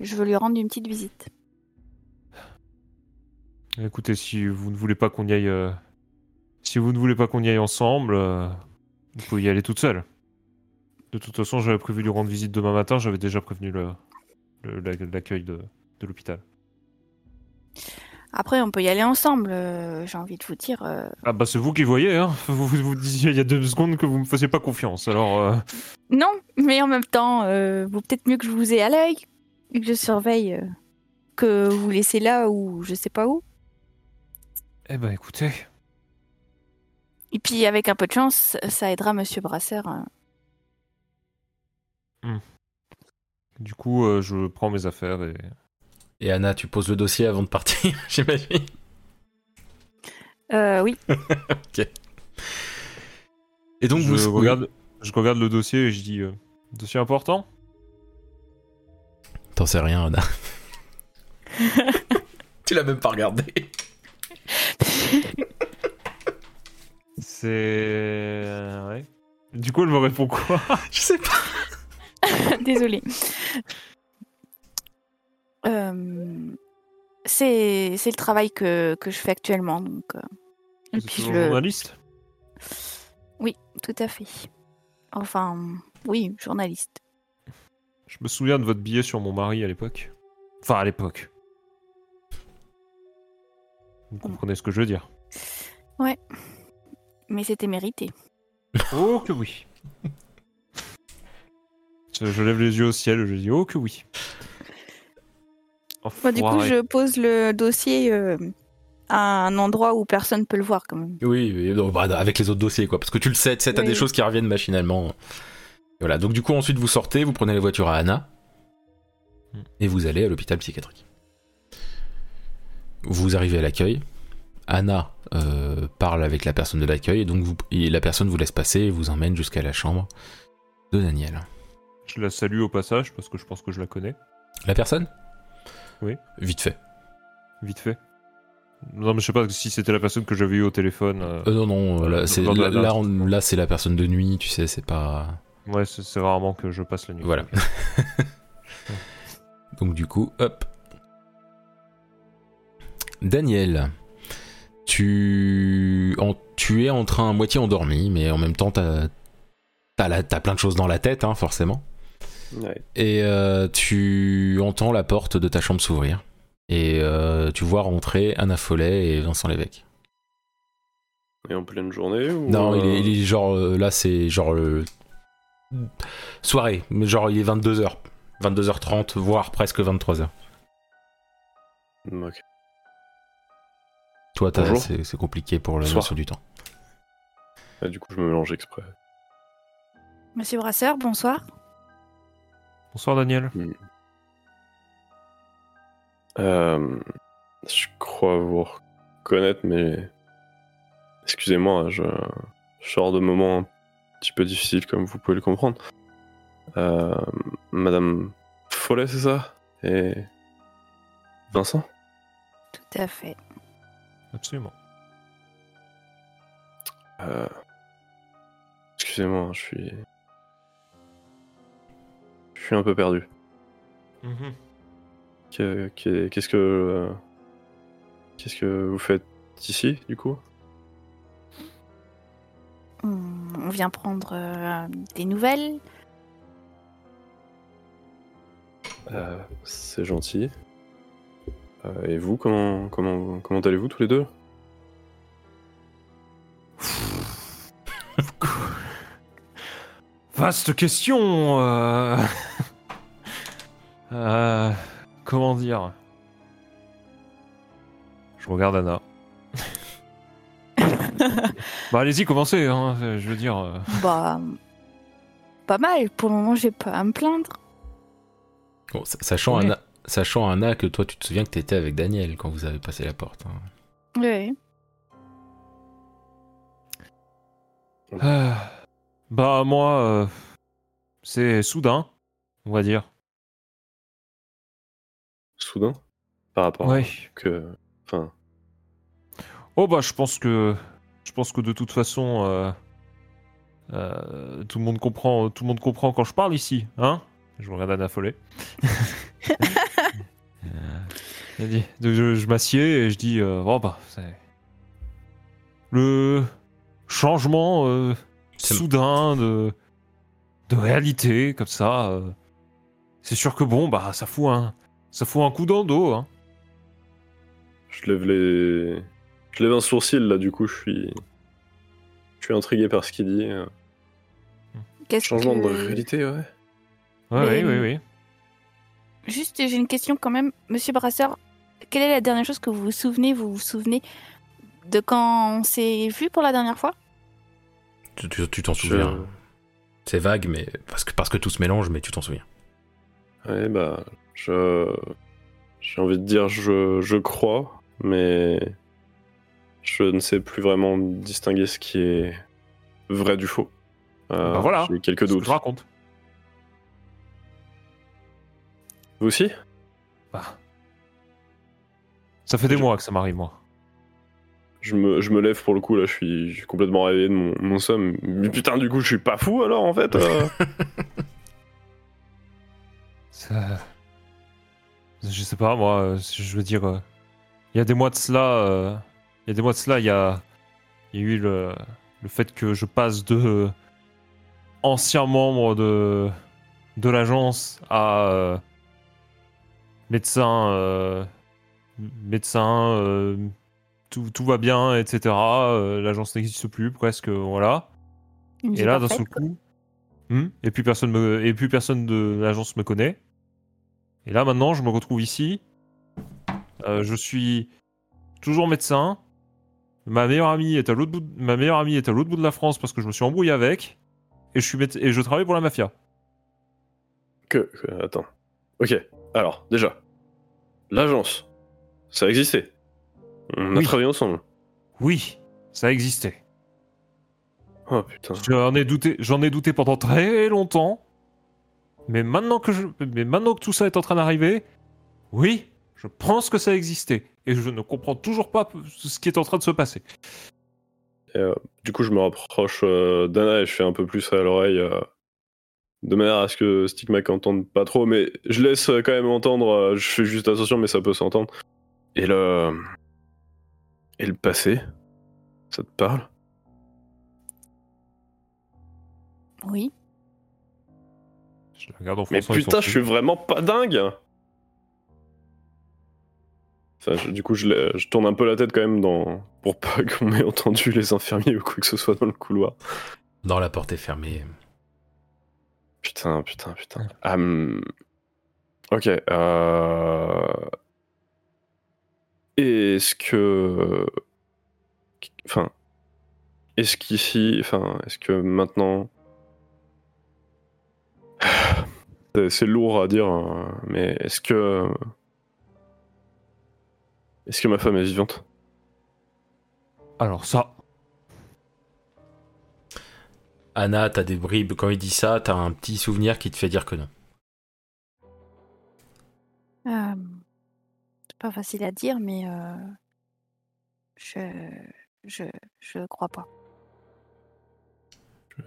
Speaker 3: je veux lui rendre une petite visite.
Speaker 4: Écoutez, si vous ne voulez pas qu'on y aille, si vous ne voulez pas qu'on y aille ensemble, vous pouvez y aller toute seule. De toute façon, j'avais prévu lui rendre visite demain matin. J'avais déjà prévenu l'accueil de, de l'hôpital.
Speaker 3: Après, on peut y aller ensemble. euh, j'ai envie de vous dire. euh,
Speaker 4: Ah bah c'est vous qui voyez, hein. Vous vous disiez il y a deux secondes que vous me faisiez pas confiance. Alors, euh,
Speaker 3: Non, mais en même temps, euh, vaut peut-être mieux que je vous ai à l'œil et que je surveille euh, que vous laissez là ou je sais pas où.
Speaker 4: eh ben écoutez,
Speaker 3: Et puis avec un peu de chance, ça aidera Monsieur Brasseur. euh.
Speaker 4: Du coup, euh, je prends mes affaires et
Speaker 1: Et Anna, tu poses le dossier avant de partir, j'imagine.
Speaker 3: Euh, oui.
Speaker 1: Et donc
Speaker 4: je
Speaker 1: vous
Speaker 4: regarde, je regarde le dossier et je dis euh, dossier important?
Speaker 1: T'en sais rien, Anna. tu l'as même pas regardé.
Speaker 4: C'est euh, ouais. Du coup, elle me répond quoi?
Speaker 1: Je sais pas.
Speaker 3: Désolée. Euh, c'est c'est le travail que, que je fais actuellement. Donc, euh,
Speaker 4: êtes
Speaker 3: je le...
Speaker 4: journaliste?
Speaker 3: Tout à fait. Enfin, oui, journaliste.
Speaker 4: Je me souviens de votre billet sur mon mari à l'époque. Enfin, à l'époque. Vous comprenez ce que je veux dire?
Speaker 3: Mais c'était mérité.
Speaker 4: Oh que oui. je, lève les yeux au ciel, je dis oh que oui.
Speaker 3: Moi, du coup, je pose le dossier euh, à un endroit où personne peut le voir quand même.
Speaker 1: Oui, bah, avec les autres dossiers, quoi. Parce que tu le sais, tu sais, t'as
Speaker 3: Oui.
Speaker 1: des choses qui reviennent machinalement. Voilà, donc du coup, ensuite, vous sortez, vous prenez la voiture à Anna,
Speaker 4: Hmm.
Speaker 1: et vous allez à l'hôpital psychiatrique. Vous arrivez à l'accueil. Anna euh, parle avec la personne de l'accueil, et donc vous, et la personne vous laisse passer et vous emmène jusqu'à la chambre de Daniel.
Speaker 4: Je la salue au passage parce que je pense que je la connais.
Speaker 1: La personne?
Speaker 4: Oui.
Speaker 1: Vite fait.
Speaker 4: Vite fait. Non, mais je sais pas si c'était la personne que j'avais eu au téléphone. euh,
Speaker 1: Euh, non, non, là, c'est,
Speaker 4: la-
Speaker 1: là, personne de nuit, tu sais, c'est pas.
Speaker 4: Ouais, c'est rarement que je passe la nuit.
Speaker 1: Voilà. Donc du coup, hop. Daniel, tu, en, tu es en train à moitié endormi, mais en même temps, t'as, t'as plein de choses dans la tête, hein, forcément.
Speaker 2: Ouais.
Speaker 1: Et euh, tu entends la porte de ta chambre s'ouvrir. Et euh, tu vois rentrer Anna Follet et Vincent Lévesque.
Speaker 2: Et en pleine journée ou
Speaker 1: Non, il,
Speaker 2: euh,
Speaker 1: est, il est genre. euh, là, c'est genre. euh, soirée. Mais genre, il est 22h. 22h30, voire presque 23h.
Speaker 2: Ok.
Speaker 1: Toi, c'est compliqué pour le morceau du temps.
Speaker 2: Ah, du coup, je me mélange exprès.
Speaker 3: Monsieur Brasseur, bonsoir.
Speaker 4: Bonsoir Daniel.
Speaker 2: Euh, je crois vous reconnaître, mais excusez-moi, je... je sors de moments un petit peu difficiles, comme vous pouvez le comprendre. Euh, Madame Follet, c'est ça? Et Vincent?
Speaker 3: Tout à fait.
Speaker 4: Absolument.
Speaker 2: Euh, Excusez-moi, je suis. Je suis un peu perdu.
Speaker 4: Mhm.
Speaker 2: Que- que- Qu'est-ce que. euh, Qu'est-ce que vous faites ici, du coup?
Speaker 3: On vient prendre euh, des nouvelles.
Speaker 2: Euh, C'est gentil. Euh, et vous, comment, comment, comment allez-vous tous les deux?
Speaker 4: Vaste question. Euh. Comment dire? Je regarde Anna. bah allez-y, commencez. Hein, je veux dire. euh.
Speaker 3: Bah, pas mal. Pour le moment, j'ai pas à me plaindre.
Speaker 1: Bon, sa- sachant,
Speaker 4: Ouais.
Speaker 1: Anna, sachant Anna que toi, tu te souviens que t'étais avec Daniel quand vous avez passé la porte. hein.
Speaker 3: Oui.
Speaker 4: Euh, Bah moi, euh, c'est soudain, on va dire.
Speaker 2: Soudain Par rapport
Speaker 4: Ouais.
Speaker 2: à que. Enfin,
Speaker 4: Oh bah je pense que je pense que de toute façon euh, euh, tout le monde comprend tout le monde comprend quand je parle ici, hein Je regarde Anna Follet. Euh, je, je m'assieds et je dis euh, oh bah c'est le changement euh,
Speaker 1: C'est-
Speaker 4: soudain de de réalité comme ça. euh, c'est sûr que bon bah ça fout un ça fout un coup dans le dos. Hein.
Speaker 2: je lève les. Je lève un sourcil là, du coup, je suis. Je suis intrigué par ce qu'il dit. euh.
Speaker 3: Qu'est-ce
Speaker 2: Changement
Speaker 3: que...
Speaker 2: de réalité, ouais.
Speaker 4: Ouais,
Speaker 3: Mais-
Speaker 4: oui oui oui.
Speaker 3: Juste, j'ai une question quand même. Monsieur Brasseur, quelle est la dernière chose que vous vous souvenez Vous vous souvenez de quand on s'est vu pour la dernière fois?
Speaker 1: Tu tu- tu t'en
Speaker 2: Je-
Speaker 1: souviens. C'est vague, mais parce que, parce que tout se mélange, mais tu t'en souviens.
Speaker 2: Ouais, bah, je. J'ai envie de dire je, je crois, mais. Je ne sais plus vraiment distinguer ce qui est vrai du faux. Euh,
Speaker 4: Bah voilà,
Speaker 2: J'ai quelques
Speaker 4: que
Speaker 2: doutes.
Speaker 4: je raconte.
Speaker 2: Vous aussi?
Speaker 4: Bah. Ça fait des
Speaker 2: Je-
Speaker 4: mois que ça m'arrive, moi.
Speaker 2: je me, je me lève pour le coup, là, je suis, je suis complètement réveillé de mon, mon somme. Mais putain, du coup, je suis pas fou alors, en fait euh
Speaker 4: Ça- Je sais pas, moi, euh, je veux dire. euh, Il y a des mois de cela. euh, Il y a des mois de cela, il y a, il y a eu le, le fait que je passe de euh, ancien membre de, de l'agence à euh, médecin. euh, médecin. euh, tout, tout va bien, etc. euh, L'agence n'existe plus, presque, voilà. Et là, d'un seul coup, hmm, et puis personne me, et puis personne de l'agence me connaît. Et là, maintenant, je me retrouve ici. Euh, je suis toujours médecin. Ma meilleure amie est à l'autre bout, de- ma meilleure amie est à l'autre bout de la France parce que je me suis embrouillé avec. Et je suis méde- et je travaille pour la mafia.
Speaker 2: que, que- Attends. Ok, alors, déjà. L'agence, ça existait. On a travaillé ensemble.
Speaker 4: Oui, ça existait.
Speaker 2: Oh putain.
Speaker 4: J'en ai douté, j'en ai douté pendant très longtemps. Mais maintenant que je, mais maintenant que tout ça est en train d'arriver, oui, je pense que ça existait. Et je ne comprends toujours pas ce qui est en train de se passer.
Speaker 2: Du coup, je me rapproche euh, d'Anna et je fais un peu plus à l'oreille. euh, de manière à ce que Stigmac entende pas trop, mais je laisse euh, quand même entendre. euh, je fais juste attention, mais ça peut s'entendre. Et le. Et le passé Ça te parle?
Speaker 3: Oui.
Speaker 4: Je la regarde en
Speaker 2: Mais putain, je suis vraiment pas dingue Enfin, je- du coup, je, tourne un peu la tête quand même dans... pour pas qu'on ait entendu les infirmiers ou quoi que ce soit dans le couloir.
Speaker 1: Dans la porte est fermée.
Speaker 2: Putain, putain, putain. Hum, Ok. Euh... Est-ce que... Enfin... Est-ce qu'ici... Enfin, est-ce que maintenant... C'est- C'est lourd à dire, hein, mais est-ce que... Est-ce que ma femme est vivante?
Speaker 4: Alors ça,
Speaker 1: Anna, t'as des bribes. Quand il dit ça, t'as un petit souvenir qui te fait dire que non.
Speaker 3: Euh, c'est pas facile à dire, mais euh, je, je, je crois pas.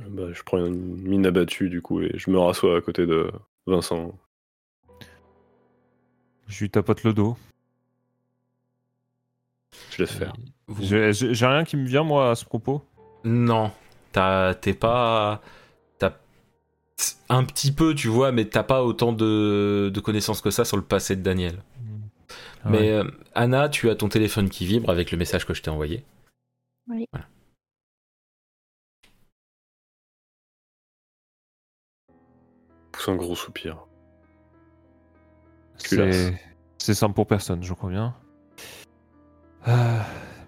Speaker 2: Euh, bah, Je prends une mine abattue du coup et je me rassois à côté de Vincent.
Speaker 4: je lui tapote le dos.
Speaker 2: Je laisse faire.
Speaker 1: Vous-
Speaker 4: J'ai rien qui me vient, moi, à ce propos?
Speaker 1: Non, t'as- t'es pas. T'as un petit peu, tu vois, mais t'as pas autant de, de connaissances que ça sur le passé de Daniel.
Speaker 4: Ah
Speaker 1: mais
Speaker 4: ouais.
Speaker 1: euh, Anna, tu as ton téléphone qui vibre avec le message que je t'ai envoyé.
Speaker 3: Oui.
Speaker 1: Voilà.
Speaker 2: Pousse un gros soupir.
Speaker 4: c'est simple pour personne, je crois bien. Euh,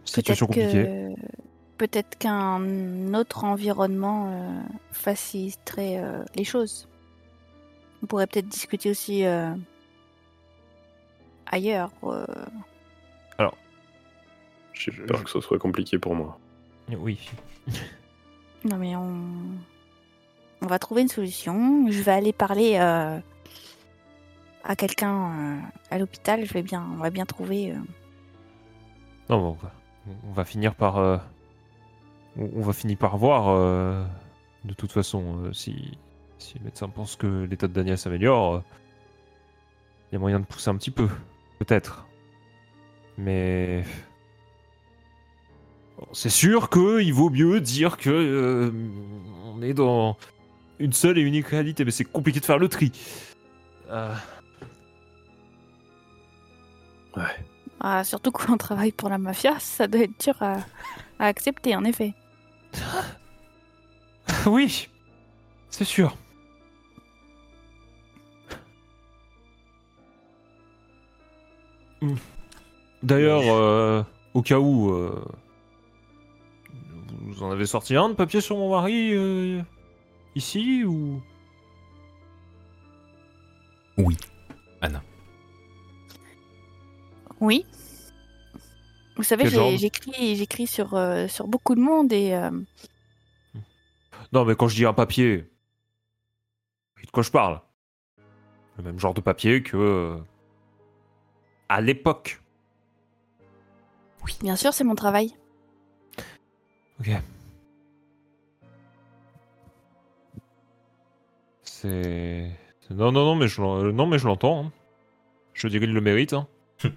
Speaker 4: situation
Speaker 3: Peut-être
Speaker 4: compliquée.
Speaker 3: que peut-être qu'un autre environnement euh, faciliterait euh, les choses. On pourrait peut-être discuter aussi euh, ailleurs. euh.
Speaker 2: J'ai
Speaker 4: Je-
Speaker 2: peur
Speaker 4: je-
Speaker 2: que ce soit compliqué pour moi.
Speaker 4: Oui.
Speaker 3: Non mais on on va trouver une solution. Je vais aller parler euh, à quelqu'un euh, à l'hôpital. Je vais bien, on va bien trouver. euh.
Speaker 4: Non, bon, on va, finir par. on, va finir par voir. de toute façon, si, si le médecin pense que l'état de Daniel s'améliore, il y a moyen de pousser un petit peu, peut-être. Mais. C'est sûr qu'il vaut mieux dire que on est dans une seule et unique réalité, mais c'est compliqué de faire le tri. Euh,
Speaker 3: Ah, surtout quand on travaille pour la mafia, ça doit être dur à, à accepter, en effet.
Speaker 4: oui, c'est sûr. D'ailleurs, euh, au cas où, euh, vous en avez sorti un de papier sur mon mari euh, ici ou?
Speaker 1: Oui. Anna.
Speaker 3: Oui. Vous savez, j'ai- j'écris j'écris sur, euh, sur beaucoup de monde et euh,
Speaker 4: Non, mais quand je dis un papier, vous voyez de quoi je parle? Le même genre de papier que euh, à l'époque.
Speaker 3: bien sûr, c'est mon travail.
Speaker 4: Ok. C'est. Non, non, non, mais je, l'en- non, mais je l'entends. hein. Je dirais qu'il le mérite. hein.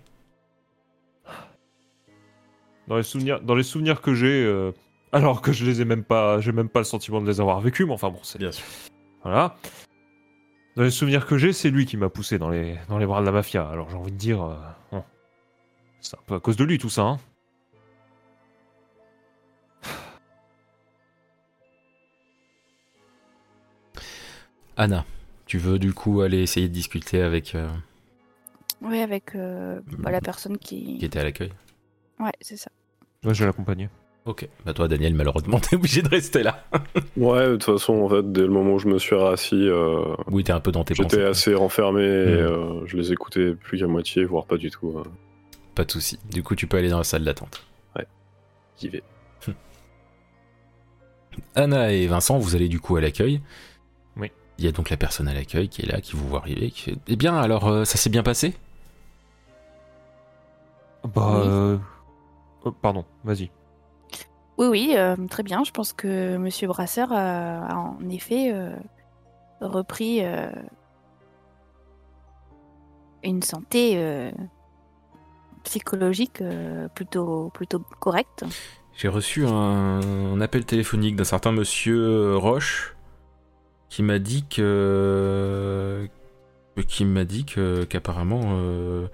Speaker 4: dans, les souvenirs, dans les souvenirs que j'ai, euh, alors que je les ai même pas, j'ai même pas le sentiment de les avoir vécus, mais enfin bon, c'est.
Speaker 1: Bien sûr.
Speaker 4: Voilà. Dans les souvenirs que j'ai, c'est lui qui m'a poussé dans les, dans les bras de la mafia. Alors j'ai envie de dire. euh, bon. C'est un peu à cause de lui tout ça, hein.
Speaker 1: Anna, tu veux du coup aller essayer de discuter avec euh,
Speaker 3: Oui, avec euh, bah, la personne qui.
Speaker 1: qui était à l'accueil?
Speaker 3: Ouais, c'est ça.
Speaker 4: Moi, je vais l'accompagner.
Speaker 1: Ok. Bah toi, Daniel, malheureusement, t'es obligé de rester là.
Speaker 2: Ouais, de toute façon, en fait, dès le moment où je me suis rassis, euh,
Speaker 1: Oui, t'es un peu dans tes
Speaker 2: j'étais
Speaker 1: pensées.
Speaker 2: assez renfermé et
Speaker 1: Mm.
Speaker 2: euh, je les écoutais plus qu'à moitié, voire pas du tout. euh.
Speaker 1: Pas de souci. Du coup, tu peux aller dans la salle d'attente.
Speaker 2: J'y vais.
Speaker 1: Anna et Vincent, vous allez du coup à l'accueil. Il y a donc la personne à l'accueil qui est là, qui vous voit arriver. Qui fait, eh bien, alors, euh, ça s'est bien passé?
Speaker 4: Bah.
Speaker 3: Oui.
Speaker 4: euh, oh, pardon, vas-y.
Speaker 3: Oui, oui, euh, très bien. Je pense que Monsieur Brasseur a, a en effet euh, repris euh, une santé euh, psychologique euh, plutôt, plutôt correcte.
Speaker 1: J'ai reçu un, un appel téléphonique d'un certain monsieur Roche qui m'a dit que qui m'a dit que qu'apparemment euh,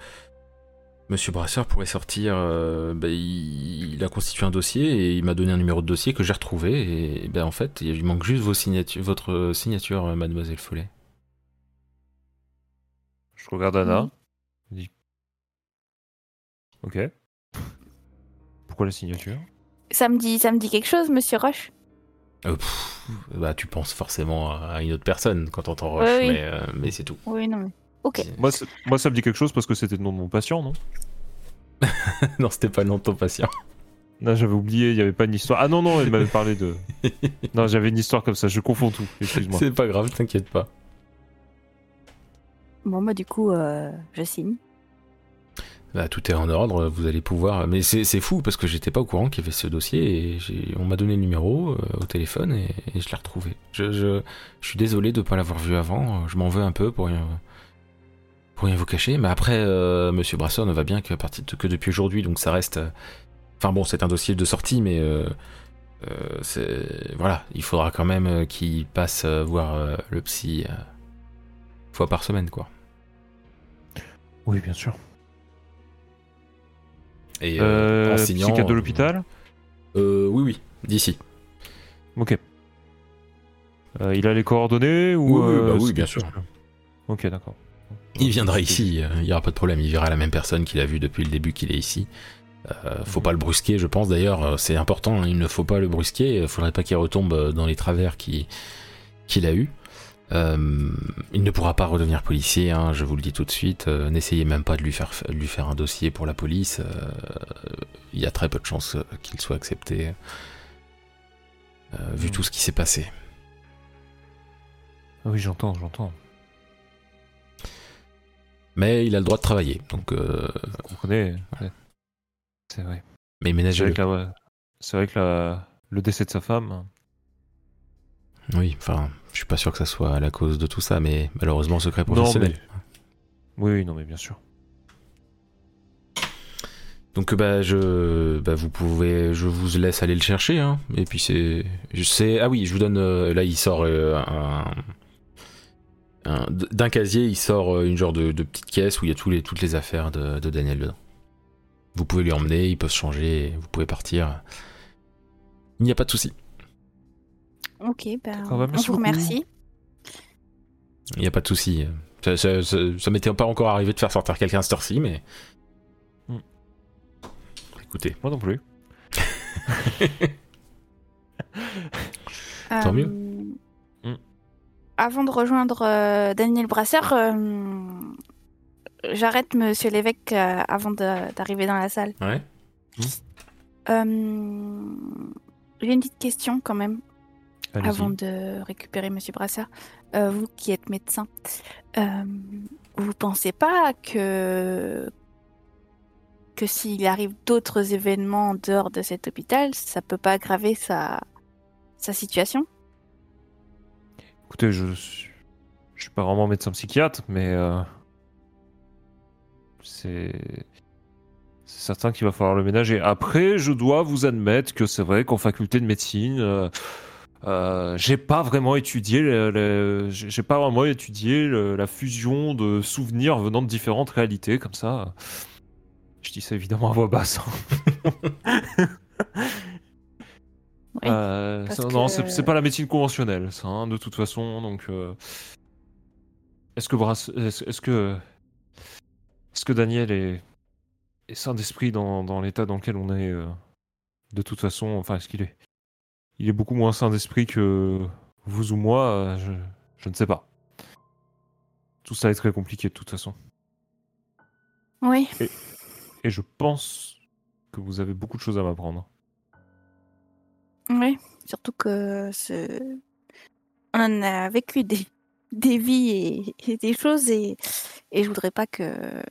Speaker 1: Monsieur Brasseur pourrait sortir. euh, bah, il, il a constitué un dossier et il m'a donné un numéro de dossier que j'ai retrouvé et ben en fait il manque juste vos signatures, votre signature, euh, Mademoiselle Follet.
Speaker 4: Je regarde Anna. Ok. Pourquoi la signature?
Speaker 3: Ça me dit, ça me dit quelque chose, Monsieur Roche?
Speaker 1: Euh, pff, bah tu penses forcément à une autre personne quand t'entends Roche,
Speaker 3: oui.
Speaker 1: mais, euh, mais c'est tout.
Speaker 3: Oui, non. mais- Ok.
Speaker 4: moi, ça me dit quelque chose parce que c'était le nom de mon patient, non
Speaker 1: non, c'était pas le nom de ton patient.
Speaker 4: Non, j'avais oublié, il n'y avait pas une histoire. Ah non, non, il m'avait parlé de. Non, j'avais une histoire comme ça, je confonds tout, excuse-moi.
Speaker 1: C'est pas grave, t'inquiète pas.
Speaker 3: Bon, bah, du coup, euh, je signe.
Speaker 1: Bah, tout est en ordre, vous allez pouvoir. Mais c'est fou parce que j'étais pas au courant qu'il y avait ce dossier et on m'a donné le numéro euh, au téléphone et, je l'ai retrouvé. Je, suis désolé de pas l'avoir vu avant, je m'en veux un peu pour rien, pour rien vous cacher. Mais après, euh, Monsieur ne va bien que depuis aujourd'hui, donc ça reste. euh, Enfin bon, c'est un dossier de sortie, mais euh, voilà, il faudra quand même qu'il passe voir le psy fois par semaine, quoi.
Speaker 4: Oui, bien sûr.
Speaker 1: Et
Speaker 4: Euh, psychiatre de
Speaker 1: euh,
Speaker 4: l'hôpital
Speaker 1: Euh, oui, oui, d'ici.
Speaker 4: Ok. Euh, il a les coordonnées ou
Speaker 1: Oui, oui,
Speaker 4: euh,
Speaker 1: bah oui, bien sûr.
Speaker 4: Ok, d'accord.
Speaker 1: Il viendra ici, euh, il n'y aura pas de problème, il verra la même personne qu'il a vue depuis le début qu'il est ici. Euh, faut pas le brusquer, je pense d'ailleurs, euh, c'est important, hein, il ne faut pas le brusquer, il faudrait pas qu'il retombe euh, dans les travers qui- qu'il a eu. Euh, il ne pourra pas redevenir policier, hein, je vous le dis tout de suite. euh, N'essayez même pas de lui faire, de lui faire un dossier pour la police. euh, Il y a très peu de chances qu'il soit accepté, vu
Speaker 4: Mm.
Speaker 1: tout ce qui s'est passé.
Speaker 4: Ah oui, j'entends, j'entends.
Speaker 1: Mais il a le droit de travailler, donc euh,
Speaker 4: Vous comprenez ouais. C'est vrai.
Speaker 1: mais
Speaker 4: C'est
Speaker 1: ménagez-le.
Speaker 4: vrai que, la- c'est vrai que la- le décès de sa femme.
Speaker 1: Oui, enfin, je suis pas sûr que ça soit la cause de tout ça, mais malheureusement secret
Speaker 4: Non,
Speaker 1: professionnel.
Speaker 4: Oui, oui, non, mais bien sûr.
Speaker 1: Donc bah je, bah vous pouvez, je vous laisse aller le chercher, hein. Et puis c'est, je sais, ah oui, je vous donne, euh, là il sort euh, un, un- d'un casier, il sort euh, une genre de, de petite caisse où il y a tous les, toutes les affaires de, de Daniel dedans. Vous pouvez lui emmener, il peut se changer, vous pouvez partir. Il n'y a pas de souci.
Speaker 3: Ok, bah,
Speaker 4: D'accord, bah,
Speaker 3: on vous remercie.
Speaker 1: Il n'y a pas de souci. Ça, ça, ça, ça m'était pas encore arrivé de faire sortir quelqu'un à cette heure-ci, mais.
Speaker 4: Hmm.
Speaker 1: Écoutez,
Speaker 4: Moi non plus.
Speaker 1: Tant mieux.
Speaker 3: Euh,
Speaker 4: Mm.
Speaker 3: Avant de rejoindre euh, Daniel Brasseur, euh, j'arrête Monsieur l'évêque euh, avant d'arriver dans la salle.
Speaker 1: ouais.
Speaker 3: Euh, J'ai une petite question quand même
Speaker 4: Allez-y.
Speaker 3: avant de récupérer Monsieur Brasseur. Euh, vous qui êtes médecin, euh, vous pensez pas que que s'il arrive d'autres événements en dehors de cet hôpital, ça peut pas aggraver sa sa situation?
Speaker 4: Écoutez, je je suis pas vraiment médecin psychiatre, mais euh, c'est c'est certain qu'il va falloir le ménager. Après, je dois vous admettre que c'est vrai qu'en faculté de médecine, euh, euh, j'ai pas vraiment étudié, le- le- j'ai pas vraiment étudié le- la fusion de souvenirs venant de différentes réalités comme ça. Je dis ça évidemment à voix basse. hein.
Speaker 3: Oui,
Speaker 4: Euh, ça-
Speaker 3: que-
Speaker 4: Non, c'est c'est pas la médecine conventionnelle, ça, hein, de toute façon. Donc, euh, est-ce que Brass- est-ce est-ce que est-ce que Daniel est, est sain d'esprit dans, dans l'état dans lequel on est De toute façon, enfin, est-ce qu'il est il est beaucoup moins sain d'esprit que vous ou moi euh, je, je ne sais pas. Tout ça est très compliqué de toute façon.
Speaker 3: Oui.
Speaker 4: Et je pense que vous avez beaucoup de choses à m'apprendre.
Speaker 3: Oui, surtout que ce... on a vécu des, des vies et, et des choses et, et je voudrais pas que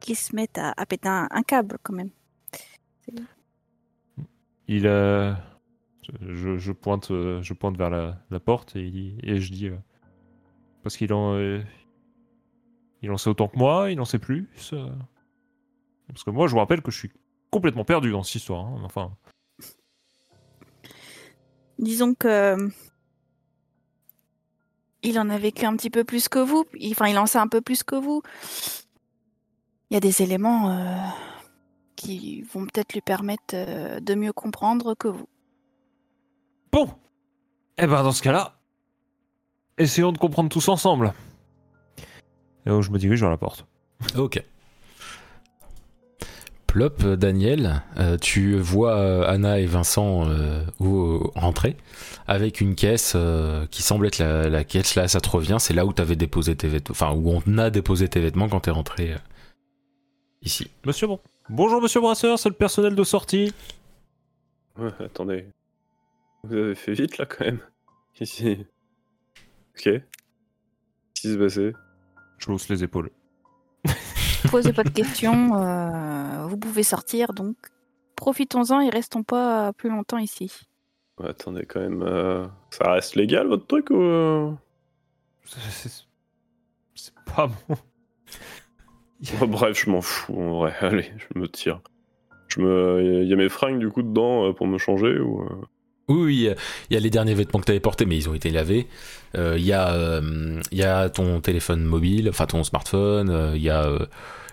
Speaker 3: qu'ils se mettent à, à péter un, un câble quand même.
Speaker 4: Il euh, je, pointe euh, je pointe vers la, porte et, je dis euh, parce qu'il en euh, il en sait autant que moi, il en sait plus. Parce que moi je vous rappelle que je suis complètement perdu dans cette histoire. hein, Enfin,
Speaker 3: Disons que il en a vécu un petit peu plus que vous. Enfin, il en sait un peu plus que vous. Il y a des éléments qui vont peut-être lui permettre de mieux comprendre que vous.
Speaker 4: Bon. Eh ben, dans ce cas-là, essayons de comprendre tous ensemble. Et donc, je me dirige vers la porte.
Speaker 1: Ok. Plop, Daniel, euh, tu vois euh, Anna et Vincent euh, rentrer avec une caisse euh, qui semble être la, la caisse là, ça te revient, c'est là où t'avais déposé tes vêtements, enfin où on a déposé tes vêtements quand t'es rentré euh, ici.
Speaker 4: Monsieur Bon. Bonjour, monsieur Brasseur, c'est le personnel de sortie.
Speaker 2: Ouais, attendez. Vous avez fait vite là quand même. Ici. Ok. Qu'est-ce qui s'est passé?
Speaker 4: Je hausse les épaules.
Speaker 3: Posez pas de questions. euh, vous pouvez sortir, donc profitons-en et restons pas plus longtemps ici.
Speaker 2: Ouais, Attendez quand même. euh, Ça reste légal votre truc ou. euh?
Speaker 4: C'est- pas bon.
Speaker 2: Oh, Bref, je m'en fous en vrai. Allez, je me tire. Je me. Il y a mes fringues du coup dedans euh, pour me changer ou. euh?
Speaker 1: Oui, il y a- les derniers vêtements que t'avais portés, mais ils ont été lavés. Euh, Il y, a, euh, il y a ton téléphone mobile, enfin ton smartphone, euh, il y, a, euh,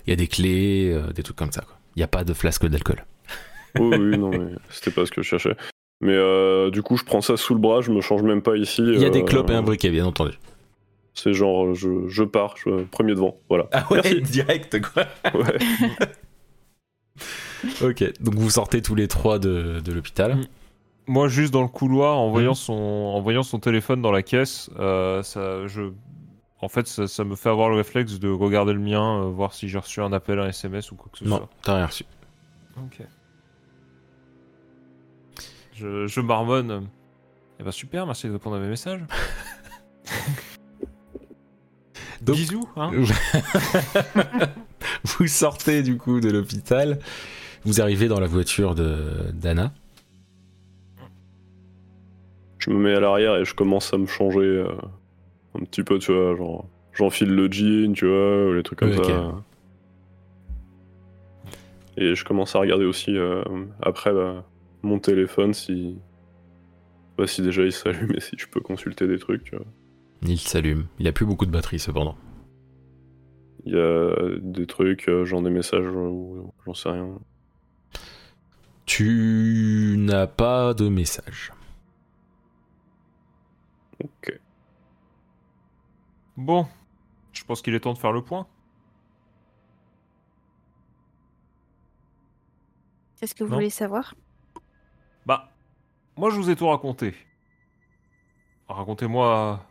Speaker 1: il y a des clés, euh, des trucs comme ça. quoi. Il n'y a pas de flasque d'alcool.
Speaker 2: Oui, oui, non, mais c'était pas ce que je cherchais. Mais euh, du coup, je prends ça sous le bras, je me change même pas ici.
Speaker 1: Il y a des
Speaker 2: euh,
Speaker 1: clopes et un briquet, bien entendu.
Speaker 2: C'est genre, je, je pars, je, premier devant, voilà.
Speaker 1: Ah
Speaker 2: Merci.
Speaker 1: direct quoi.
Speaker 2: Ouais.
Speaker 1: Ok, donc vous sortez tous les trois de, de l'hôpital.
Speaker 4: Mm. Moi, juste dans le couloir, en voyant,
Speaker 1: Mhm.
Speaker 4: son, en voyant son téléphone dans la caisse, euh, ça, je... en fait, ça, ça me fait avoir le réflexe de regarder le mien, euh, voir si j'ai reçu un appel, un SMS ou quoi que ce
Speaker 1: Non,
Speaker 4: soit.
Speaker 1: t'as rien reçu.
Speaker 4: Ok. Je, je marmonne. Eh ben super, merci de répondre à mes messages.
Speaker 1: Donc-
Speaker 4: Bisous, hein
Speaker 1: vous sortez du coup de l'hôpital. Vous arrivez dans la voiture de d'Anna.
Speaker 2: Je me mets à l'arrière et je commence à me changer euh, un petit peu, tu vois, genre, j'enfile le jean, tu vois, ou les trucs comme ça. Et je commence à regarder aussi euh, après bah, mon téléphone si. Bah, si déjà il s'allume et si je peux consulter des trucs, tu vois.
Speaker 1: Il s'allume. Il a plus beaucoup de batterie cependant.
Speaker 2: Il y a des trucs, euh, genre des messages ou j'en sais rien.
Speaker 1: Tu n'as pas de message.
Speaker 2: Ok.
Speaker 4: Bon, je pense qu'il est temps de faire le point.
Speaker 3: Qu'est-ce que vous
Speaker 4: Non.
Speaker 3: voulez savoir?
Speaker 4: Bah, moi je vous ai tout raconté. Racontez-moi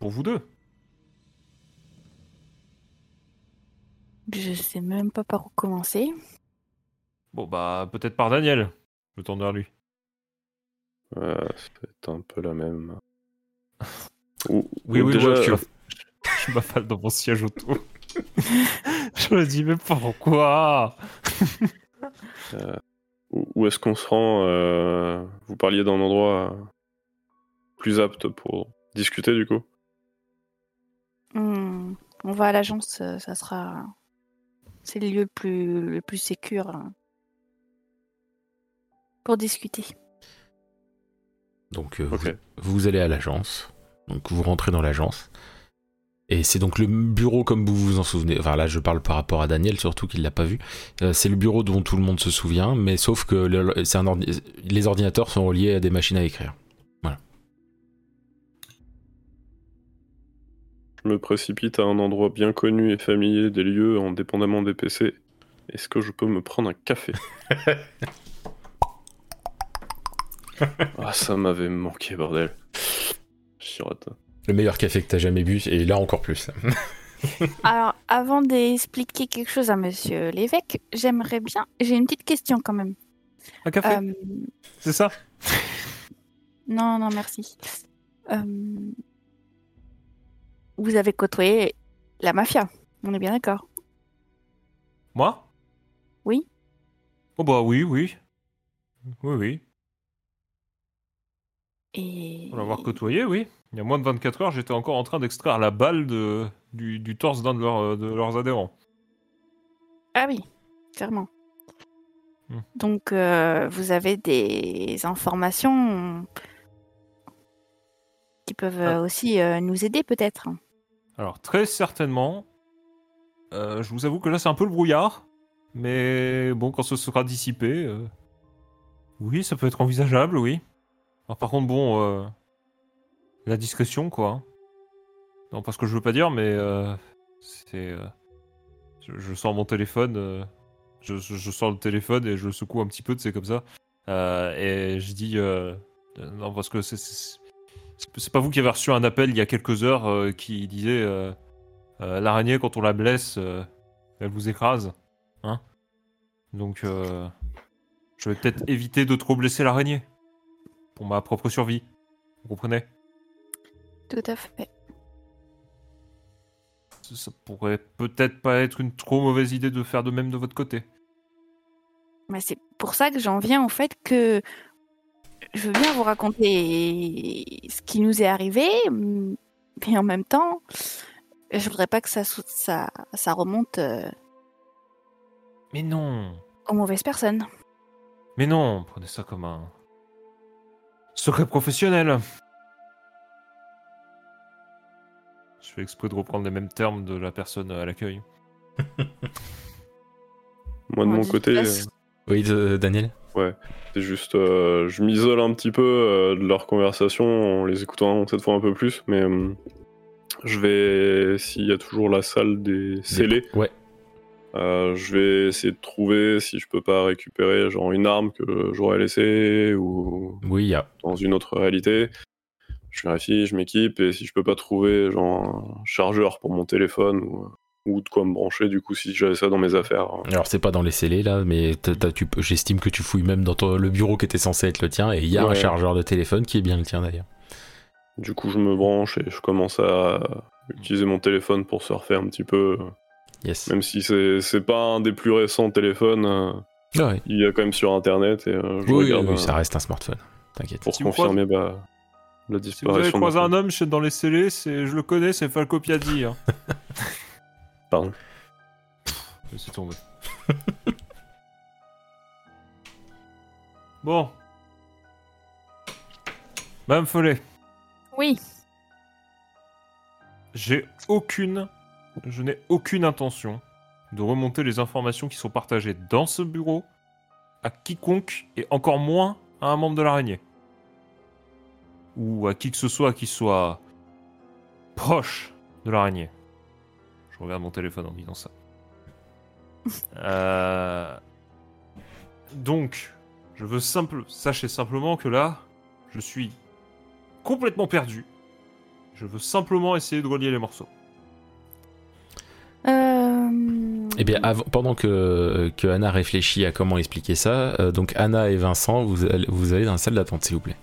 Speaker 4: pour vous deux.
Speaker 3: Je sais même pas par où commencer.
Speaker 4: Bon bah, peut-être par Daniel. Je me tourne vers lui.
Speaker 2: Ouais, c'est un peu la même. Ou,
Speaker 4: Oui,
Speaker 2: ou
Speaker 4: oui,
Speaker 2: déjà,
Speaker 4: moi, je, je m'affale dans mon siège auto. je me dis, mais pourquoi?
Speaker 2: Où, où est-ce qu'on se rend euh, Vous parliez d'un endroit euh, plus apte pour discuter du coup?
Speaker 3: Hmm, On va à l'agence, euh, ça sera. C'est le lieu le plus, le plus sécure hein, pour discuter.
Speaker 1: Donc euh, vous, vous allez à l'agence. Donc vous rentrez dans l'agence. Et c'est donc le bureau comme vous vous en souvenez. Enfin là je parle par rapport à Daniel surtout qu'il l'a pas vu. Euh, c'est le bureau dont tout le monde se souvient, mais sauf que le- c'est un ordi- les ordinateurs sont reliés à des machines à écrire.
Speaker 2: Je me précipite à un endroit bien connu et familier des lieux, indépendamment des PC. Est-ce que je peux me prendre un café? Ah, ça m'avait manqué, bordel. Chirote.
Speaker 1: Le meilleur café que t'as jamais bu, et là encore plus.
Speaker 3: Alors, avant d'expliquer quelque chose à monsieur l'évêque, j'aimerais bien. J'ai une petite question quand même.
Speaker 4: Un café
Speaker 3: Euh,
Speaker 4: C'est ça
Speaker 3: non, non, merci. Euh, Vous avez côtoyé la mafia, on est bien d'accord.
Speaker 4: Moi?
Speaker 3: Oui.
Speaker 4: Oh bah oui, oui. Oui, oui.
Speaker 3: Et.
Speaker 4: Pour l'avoir côtoyé, oui. Il y a moins de 24 heures, j'étais encore en train d'extraire la balle de, du, du torse d'un de, leurs- de leurs adhérents.
Speaker 3: Ah oui, clairement.
Speaker 4: Hmm.
Speaker 3: Donc, euh, vous avez des informations qui peuvent
Speaker 4: Ah.
Speaker 3: euh, aussi euh, nous aider peut-être.
Speaker 4: Alors, très certainement. euh, je vous avoue que là, c'est un peu le brouillard. Mais bon, quand ce sera dissipé. euh, Oui, ça peut être envisageable, oui. Par contre, bon. euh, La discrétion, quoi. Non, pas ce que je veux pas dire, mais. euh, C'est. euh, Je, sors mon téléphone. Je, sors le téléphone et je le secoue un petit peu, tu sais, comme ça. Et je dis. Non, parce que c'est- c'est. Pas vous qui avez reçu un appel il y a quelques heures qui disait l'araignée quand on la blesse, elle vous écrase, hein Donc je vais peut-être éviter de trop blesser l'araignée pour ma propre survie. Vous comprenez?
Speaker 3: Tout à fait.
Speaker 4: ça, ça pourrait peut-être pas être une trop mauvaise idée de faire de même de votre côté.
Speaker 3: Mais c'est pour ça que j'en viens au fait que je veux bien vous raconter ce qui nous est arrivé, mais en même temps, je voudrais pas que ça, ça, ça remonte euh,
Speaker 4: Mais non,
Speaker 3: aux mauvaises personnes.
Speaker 4: mais non, prenez ça comme un secret professionnel. Je fais exprès de reprendre les mêmes termes de la personne à l'accueil.
Speaker 2: Moi, de
Speaker 3: On
Speaker 2: mon côté,
Speaker 3: place.
Speaker 1: Oui, de- Daniel
Speaker 2: c'est juste. euh, je m'isole un petit peu euh, de leur conversation en les écoutant cette fois un peu plus, mais euh, je vais. S'il y a toujours la salle des scellés,
Speaker 1: Ouais.
Speaker 2: Euh, je vais essayer de trouver si je peux pas récupérer genre une arme que j'aurais laissée ou
Speaker 1: Oui, il y a.
Speaker 2: dans une autre réalité. Je vérifie, je m'équipe, et si je peux pas trouver genre un chargeur pour mon téléphone ou, ou de quoi me brancher, du coup, si j'avais ça dans mes affaires. hein.
Speaker 1: Alors, c'est pas dans les scellés là, mais j'estime que tu fouilles même dans ton- le bureau qui était censé être le tien, et il y a un chargeur de téléphone qui est bien le tien d'ailleurs.
Speaker 2: Du coup, je me branche et je commence à utiliser mon téléphone pour surfer un petit peu.
Speaker 1: Yes.
Speaker 2: Même si c'est c'est pas un des plus récents téléphones, euh,
Speaker 1: Ouais.
Speaker 2: il y a quand même sur internet et euh, je
Speaker 1: Oui,
Speaker 2: regarde
Speaker 1: oui,
Speaker 2: euh,
Speaker 1: ça reste un smartphone. T'inquiète.
Speaker 2: pour
Speaker 4: Si
Speaker 2: confirmer bah, la
Speaker 4: Si vous
Speaker 2: disparition.
Speaker 4: avez croisé un homme chez- dans les scellés, je le connais, c'est Falco Piazzi. Hein.
Speaker 2: Pardon.
Speaker 4: Laissez tomber. bon. Madame Follet,
Speaker 3: Oui,
Speaker 4: j'ai aucune, je n'ai aucune intention de remonter les informations qui sont partagées dans ce bureau à quiconque et encore moins à un membre de l'araignée. Ou à qui que ce soit qui soit proche de l'araignée. Je regarde mon téléphone en disant ça. Euh, Donc, je veux simple... sachez simplement que là, je suis complètement perdu. Je veux simplement essayer de relier les morceaux.
Speaker 3: Euh...
Speaker 1: Eh bien, avant- pendant que, que Anna réfléchit à comment expliquer ça, euh, donc Anna et Vincent, vous, allez- vous allez dans la salle d'attente, s'il vous plaît.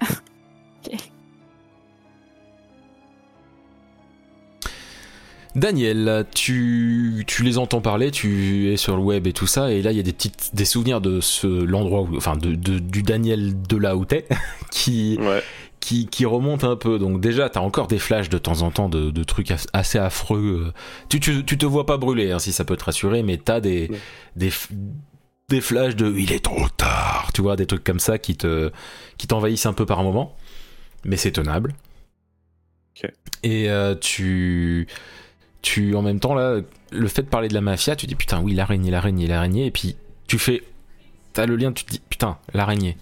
Speaker 3: Ok.
Speaker 1: Daniel, tu, tu les entends parler, tu es sur le web et tout ça, et là il y a des petites des souvenirs de ce l'endroit où, enfin de, de- du Daniel de là où t'es, qui
Speaker 2: Ouais.
Speaker 1: Qui, qui remonte un peu. Donc déjà, t'as encore des flashs de temps en temps de, de trucs as- assez affreux. euh. Tu, tu, tu te vois pas brûler, hein, si ça peut te rassurer, mais t'as des,
Speaker 2: Ouais.
Speaker 1: des, des flashs de il est trop tard, tu vois, des trucs comme ça qui te qui t'envahissent un peu par moment, mais c'est tenable.
Speaker 2: Ok.
Speaker 1: Et euh, tu tu en même temps là, le fait de parler de la mafia, tu dis putain oui l'araignée, l'araignée, l'araignée, et puis tu fais t'as le lien, tu te dis putain l'araignée,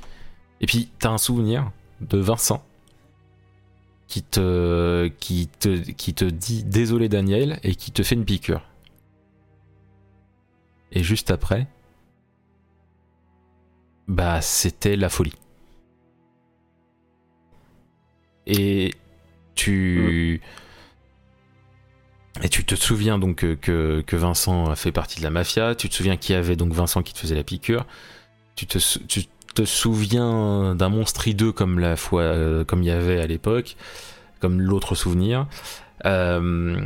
Speaker 1: et puis t'as un souvenir de Vincent qui te, qui te, qui te dit désolé Daniel et qui te fait une piqûre. Et juste après, bah c'était la folie. Et tu et tu te souviens donc que, Vincent a fait partie de la mafia. Tu te souviens qu'il y avait donc Vincent qui te faisait la piqûre. Tu te, tu te souviens d'un monstre hideux comme la fois euh, comme il y avait à l'époque, comme l'autre souvenir. Euh,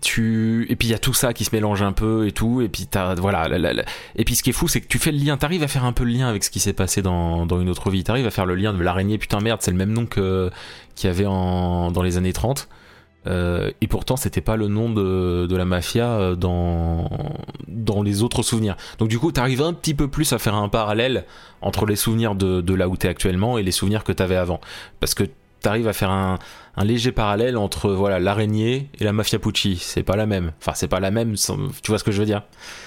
Speaker 1: tu et puis il y a tout ça qui se mélange un peu et tout et puis t'as voilà la- et puis ce qui est fou c'est que tu fais le lien t'arrives à faire un peu le lien avec ce qui s'est passé dans, dans une autre vie t'arrives à faire le lien de l'araignée putain merde c'est le même nom que qu'il y avait en dans les années 30 Euh, et pourtant c'était pas le nom de, de la mafia euh, dans dans les autres souvenirs donc du coup t'arrives un petit peu plus à faire un parallèle entre les souvenirs de, de là où t'es actuellement et les souvenirs que t'avais avant parce que t'arrives à faire un, un léger parallèle entre voilà l'araignée et la mafia Pucci. C'est pas la même. Enfin, c'est pas la même. Tu vois ce que je veux dire?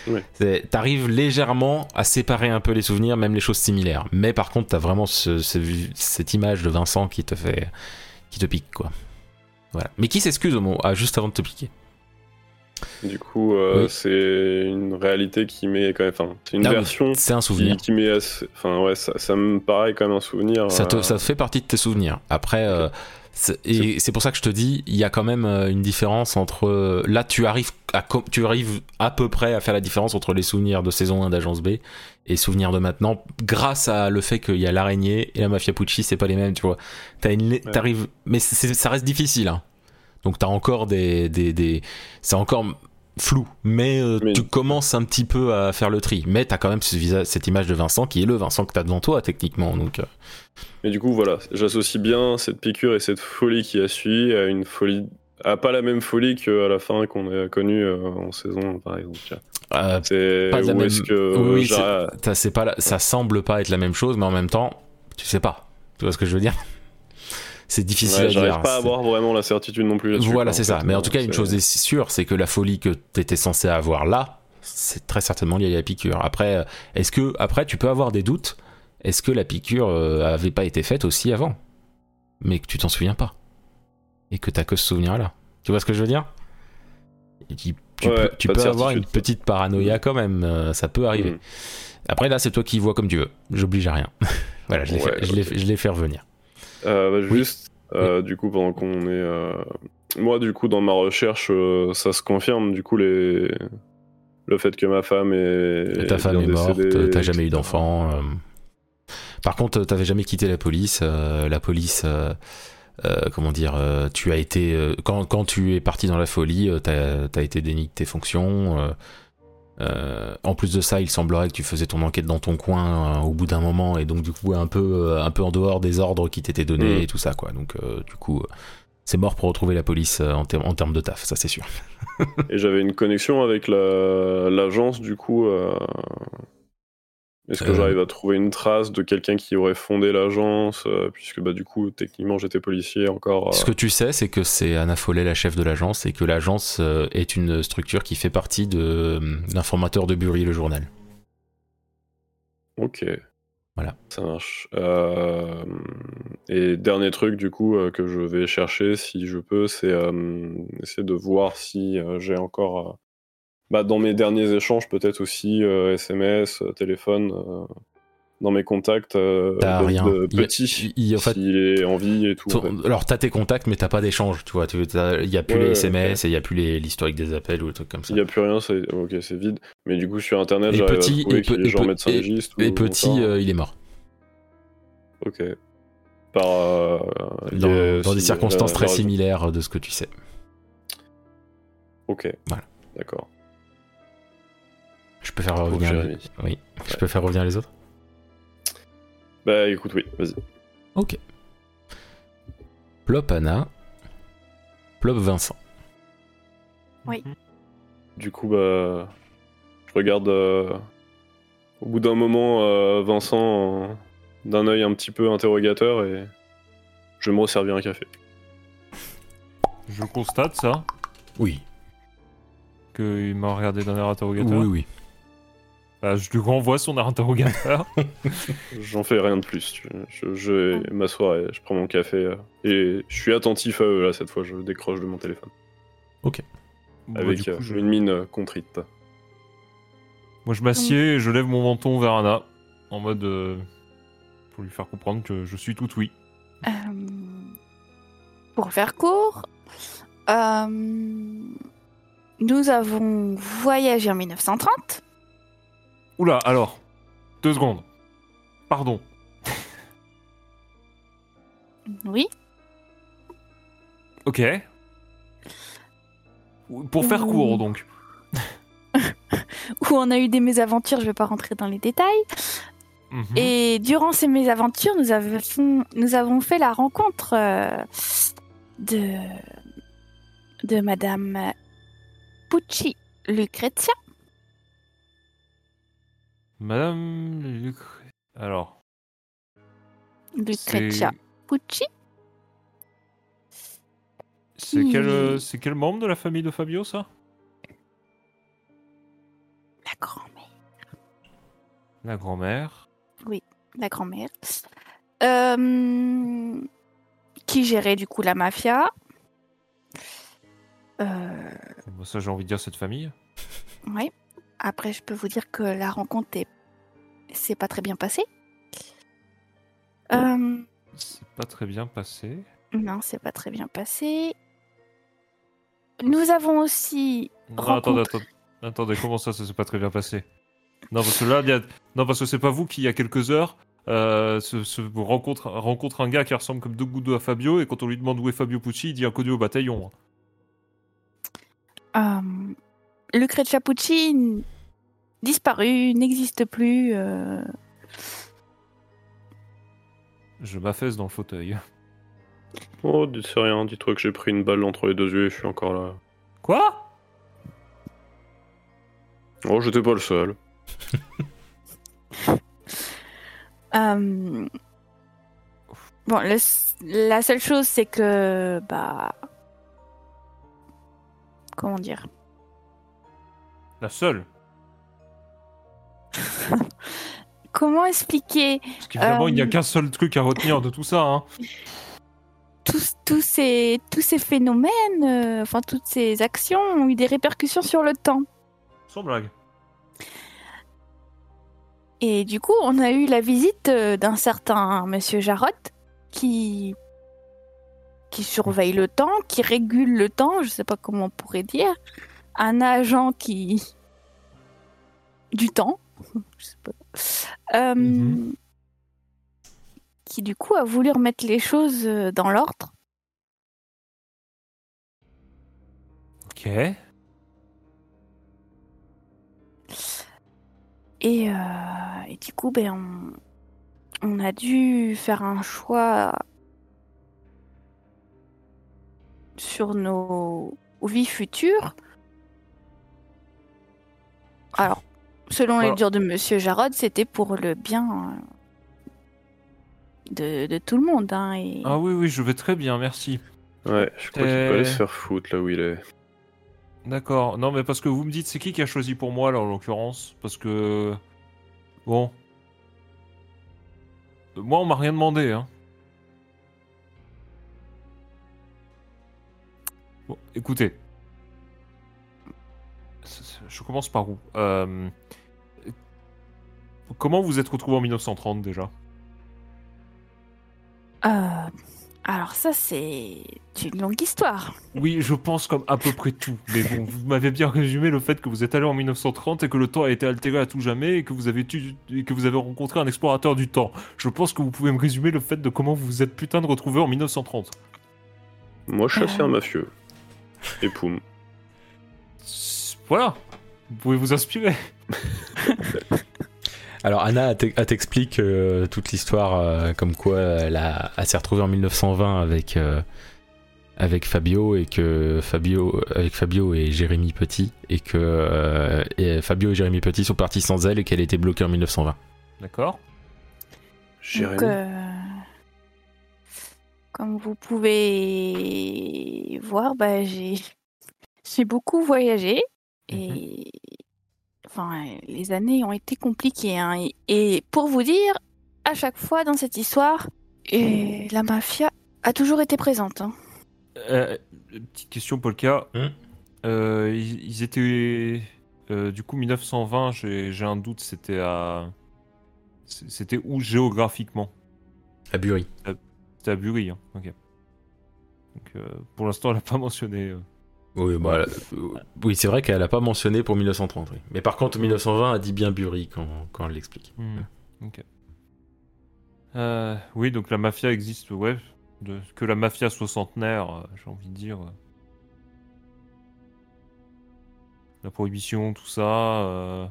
Speaker 2: Ouais.
Speaker 1: T'arrives légèrement à séparer un peu les souvenirs, même les choses similaires. Mais par contre, t'as vraiment ce- ce- cette image de Vincent qui te fait, qui te pique quoi. Voilà. Mais qui s'excuse au mot ah, juste avant de te piquer.
Speaker 2: Du coup, euh,
Speaker 1: Oui.
Speaker 2: c'est une réalité qui met quand même. Enfin, c'est une
Speaker 1: Ah
Speaker 2: version
Speaker 1: C'est un souvenir.
Speaker 2: qui met. assez- Enfin, ouais, ça, ça me paraît quand même un souvenir.
Speaker 1: Ça, te,
Speaker 2: euh,
Speaker 1: ça fait partie de tes souvenirs. Après, euh, et c'est pour ça que je te dis, il y a quand même euh, une différence entre. euh, Là, tu arrives, à, tu arrives à peu près à faire la différence entre les souvenirs de saison 1 d'Agence B et souvenirs de maintenant, grâce à le fait qu'il y a l'araignée et la mafia Pucci, c'est pas les mêmes, tu vois. T'as une,
Speaker 2: Ouais.
Speaker 1: t'arrives, mais ça reste difficile. Hein. Donc t'as encore des, des, des- c'est encore flou, mais, euh,
Speaker 2: Mais-
Speaker 1: tu commences un petit peu à faire le tri. Mais t'as quand même ce cette image de Vincent qui est le Vincent que t'as devant toi techniquement. Donc euh,
Speaker 2: Mais du coup, voilà, j'associe bien cette piqûre et cette folie qui a suivi à une folie. à pas la même folie qu'à la fin qu'on a connue euh, en saison, par exemple.
Speaker 1: euh,
Speaker 2: C'est
Speaker 1: Pas la même-
Speaker 2: est-ce que
Speaker 1: Oui,
Speaker 2: j'ai-
Speaker 1: ça, c'est pas la- ça semble pas être la même chose, mais en même temps, tu sais pas. Tu vois ce que je veux dire? C'est difficile
Speaker 2: Ouais,
Speaker 1: à
Speaker 2: j'arrive
Speaker 1: dire.
Speaker 2: pas à avoir vraiment la certitude non plus.
Speaker 1: Voilà, c'est ça.
Speaker 2: fait.
Speaker 1: Mais en tout cas, une chose est sûre, c'est que la folie que t'étais censé avoir là, c'est très certainement lié à la piqûre. Après, euh, est-ce que après tu peux avoir des doutes? Est-ce que la piqûre euh, avait pas été faite aussi avant, mais que tu t'en souviens pas et que t'as que ce souvenir-là Tu vois ce que je veux dire? Tu, tu
Speaker 2: Ouais,
Speaker 1: peux, tu avoir une petite paranoïa quand même. euh, ça peut arriver.
Speaker 2: Mm.
Speaker 1: Après là, c'est toi qui vois comme tu veux. J'oblige à rien. voilà, je l'ai
Speaker 2: Ouais,
Speaker 1: fait revenir.
Speaker 2: Euh, bah,
Speaker 1: Oui.
Speaker 2: juste, euh, du coup, pendant qu'on est. euh, Moi, du coup, dans ma recherche, ça se confirme, du coup, les... le fait que ma femme est.
Speaker 1: Ta femme est morte, t'as jamais eu d'enfant. Par contre, t'avais jamais quitté la police. la police, euh, comment dire, euh, tu as été. euh, quand, quand tu es parti dans la folie, t'as as été déni de tes fonctions. Euh, en plus de ça, il semblerait que tu faisais ton enquête dans ton coin euh, au bout d'un moment et donc du coup un peu, euh, un peu en dehors des ordres qui t'étaient donnés
Speaker 2: Mm.
Speaker 1: et tout ça quoi. Donc du coup, c'est mort pour retrouver la police en, ter- en termes de taf, ça c'est sûr.
Speaker 2: Et j'avais une connexion avec la- l'agence, du coup. Est-ce que j'arrive à trouver une trace de quelqu'un qui aurait fondé l'agence euh, Puisque, bah, du coup, techniquement, j'étais policier encore. euh,
Speaker 1: Ce que tu sais, c'est que c'est Anna Follet, la chef de l'agence, et que l'agence euh, est une structure qui fait partie de l'informateur de Bury, le journal.
Speaker 2: Ok.
Speaker 1: Voilà.
Speaker 2: Ça marche. Euh, Et dernier truc, du coup, que je vais chercher, si je peux, c'est euh, essayer de voir si j'ai encore, bah, dans mes derniers échanges, peut-être aussi euh, SMS, euh, téléphone, euh, dans mes contacts, euh, de-
Speaker 1: rien.
Speaker 2: de
Speaker 1: Il y a-
Speaker 2: petit,
Speaker 1: il y a- en fait,
Speaker 2: s'il est en vie et tout. en
Speaker 1: ton-
Speaker 2: fait.
Speaker 1: alors, t'as tes contacts, mais t'as pas d'échange, tu vois. Il y a plus
Speaker 2: Ouais,
Speaker 1: les
Speaker 2: ouais,
Speaker 1: SMS et il y a plus les- l'historique des appels ou des trucs comme ça.
Speaker 2: S'il n'y a plus rien, c'est ok, c'est vide. Mais du coup, sur Internet,
Speaker 1: Et
Speaker 2: j'arrive
Speaker 1: petit-
Speaker 2: à
Speaker 1: et pe-
Speaker 2: est
Speaker 1: et
Speaker 2: genre
Speaker 1: pe-
Speaker 2: médecin
Speaker 1: et-
Speaker 2: légiste.
Speaker 1: Et
Speaker 2: ou
Speaker 1: petit, euh, il est mort.
Speaker 2: Ok. Par, euh,
Speaker 1: Dans, dans des circonstances très similaires de ce que tu sais.
Speaker 2: Ok.
Speaker 1: Voilà.
Speaker 2: D'accord.
Speaker 1: Je peux faire
Speaker 2: Pour
Speaker 1: revenir.
Speaker 2: Jérémy.
Speaker 1: Oui. Je peux faire revenir les autres?
Speaker 2: Bah écoute, oui, vas-y.
Speaker 1: Ok. Plop Anna. Plop Vincent.
Speaker 3: Oui.
Speaker 2: Du coup, bah. Je regarde. euh, au bout d'un moment, euh, Vincent en- d'un œil un petit peu interrogateur et. Je vais me resservir un café.
Speaker 4: Je constate ça,
Speaker 1: Oui.
Speaker 4: qu'il m'a regardé d'un air interrogateur?
Speaker 1: Oui, oui.
Speaker 4: Bah, je lui renvoie son interrogateur.
Speaker 2: J'en fais rien de plus. Je, je vais m'asseoir et je prends mon café. euh, et je suis attentif à eux là cette fois, je décroche de mon téléphone.
Speaker 4: Bah,
Speaker 2: avec
Speaker 4: coup,
Speaker 2: euh,
Speaker 4: je-
Speaker 2: une mine euh, contrite.
Speaker 4: Moi, je m'assieds et je lève mon menton vers Anna, en mode. euh, pour lui faire comprendre que je suis tout oui.
Speaker 3: Euh, pour faire court, euh, nous avons voyagé en 1930.
Speaker 4: Oula, alors. Deux secondes. Pardon.
Speaker 3: Oui.
Speaker 4: Ok. Pour faire court, donc.
Speaker 3: Où on a eu des mésaventures, je ne vais pas rentrer dans les détails.
Speaker 4: Mhm.
Speaker 3: Et durant ces mésaventures, nous avons, nous avons fait la rencontre euh, de, de Madame Pucci Lucrezia.
Speaker 4: Madame. Luc- Alors.
Speaker 3: Lucrezia Pucci?
Speaker 4: C'est quel, euh, c'est quel membre de la famille de Fabio, ça?
Speaker 3: La grand-mère.
Speaker 4: La grand-mère.
Speaker 3: La grand-mère. Euh, qui gérait du coup la mafia. Euh,
Speaker 4: Bon, ça, j'ai envie de dire cette famille.
Speaker 3: ouais. Après, je peux vous dire que la rencontre est... s'est pas très bien passée. Euh,
Speaker 4: C'est pas très bien passé.
Speaker 3: non, c'est pas très bien passé. Nous avons aussi
Speaker 4: Non, attendez, attendez, attendez, comment ça, ça s'est pas très bien passé? Non, parce que là, y a- non, parce que c'est pas vous qui, il y a quelques heures, euh, se, se rencontre, rencontre un gars qui ressemble comme deux gouttes d'eau à Fabio, et quand on lui demande où est Fabio Pucci, il dit inconnu au bataillon.
Speaker 3: Euh, Lucrezia Pucci n- disparu, n'existe plus. euh,
Speaker 4: Je m'affaisse dans le fauteuil.
Speaker 2: Oh, dis- c'est rien, dis-toi que j'ai pris une balle entre les deux yeux et je suis encore là.
Speaker 4: Quoi?
Speaker 2: Oh, j'étais pas le seul.
Speaker 3: euh, Bon, le la seule chose, c'est que. Bah. Comment dire?
Speaker 4: La seule.
Speaker 3: Comment expliquer
Speaker 4: Parce qu'évidemment, il n'y a
Speaker 3: Euh.
Speaker 4: qu'un seul truc à retenir de tout ça. Hein.
Speaker 3: tous, tous, ces, tous ces phénomènes, euh, enfin, toutes ces actions ont eu des répercussions sur le temps.
Speaker 4: Sans blague.
Speaker 3: Et du coup, on a eu la visite euh, d'un certain monsieur Jarrott qui qui surveille le temps, qui régule le temps, je sais pas comment on pourrait dire, un agent qui du temps, je sais pas, Euh,
Speaker 4: Mhm.
Speaker 3: qui du coup a voulu remettre les choses euh, dans l'ordre.
Speaker 4: Ok.
Speaker 3: Et, euh, et du coup, ben, on, on a dû faire un choix sur nos vies futures. Alors, selon les dires de Monsieur Jarod, c'était pour le bien euh, de, de tout le monde. Hein, et...
Speaker 4: Ah oui, oui, je vais très bien, merci.
Speaker 2: Ouais, je crois qu'il
Speaker 4: Euh.
Speaker 2: peut aller se faire foutre là où il est.
Speaker 4: D'accord. Non, mais parce que vous me dites, c'est qui qui a choisi pour moi, là, en l'occurrence? Parce que. Bon. Euh, Moi, on m'a rien demandé, hein. Bon, écoutez. Je commence par où Euh, Comment vous êtes retrouvé en 1930 déjà
Speaker 3: Euh, alors ça, c'est une longue histoire.
Speaker 4: Oui, je pense comme à peu près tout. Mais bon, vous m'avez bien résumé le fait que vous êtes allé en 1930 et que le temps a été altéré à tout jamais et que vous avez, tu- et que vous avez rencontré un explorateur du temps. Je pense que vous pouvez me résumer le fait de comment vous vous êtes putain de retrouvé en 1930.
Speaker 2: Moi, je chassais
Speaker 3: Euh.
Speaker 2: un mafieux. Et poum.
Speaker 4: Voilà. Vous pouvez vous inspirer.
Speaker 1: Alors Anna t'explique euh, toute l'histoire euh, comme quoi elle, a- elle s'est retrouvée en 1920 avec euh, avec Fabio et que Fabio avec Fabio et Jérémy Petit et que euh, et Fabio et Jérémy Petit sont partis sans elle et qu'elle était bloquée en 1920.
Speaker 4: D'accord.
Speaker 2: Jérémy.
Speaker 3: Comme vous pouvez voir, bah, j'ai j'ai beaucoup voyagé et enfin les années ont été compliquées. hein. Et, et pour vous dire, à chaque fois dans cette histoire, et la mafia a toujours été présente. hein.
Speaker 4: Euh, petite question, Polka.
Speaker 1: Hum.
Speaker 4: Euh, ils, ils étaient. euh, du coup, 1920, j'ai un doute, c'était à. C'était où géographiquement?
Speaker 1: À Bury.
Speaker 4: C'était à Bury, hein. ok. Donc, euh, pour l'instant, elle n'a pas mentionné.
Speaker 1: Oui, bah, euh, oui c'est vrai qu'elle a pas mentionné pour 1930. oui. Mais par contre 1920 elle dit bien Bury quand, quand elle l'explique.
Speaker 4: Ok. Euh, oui, donc la mafia existe, ouais. De, que la mafia soit centenaire, euh, j'ai envie de dire. La prohibition, tout ça, euh,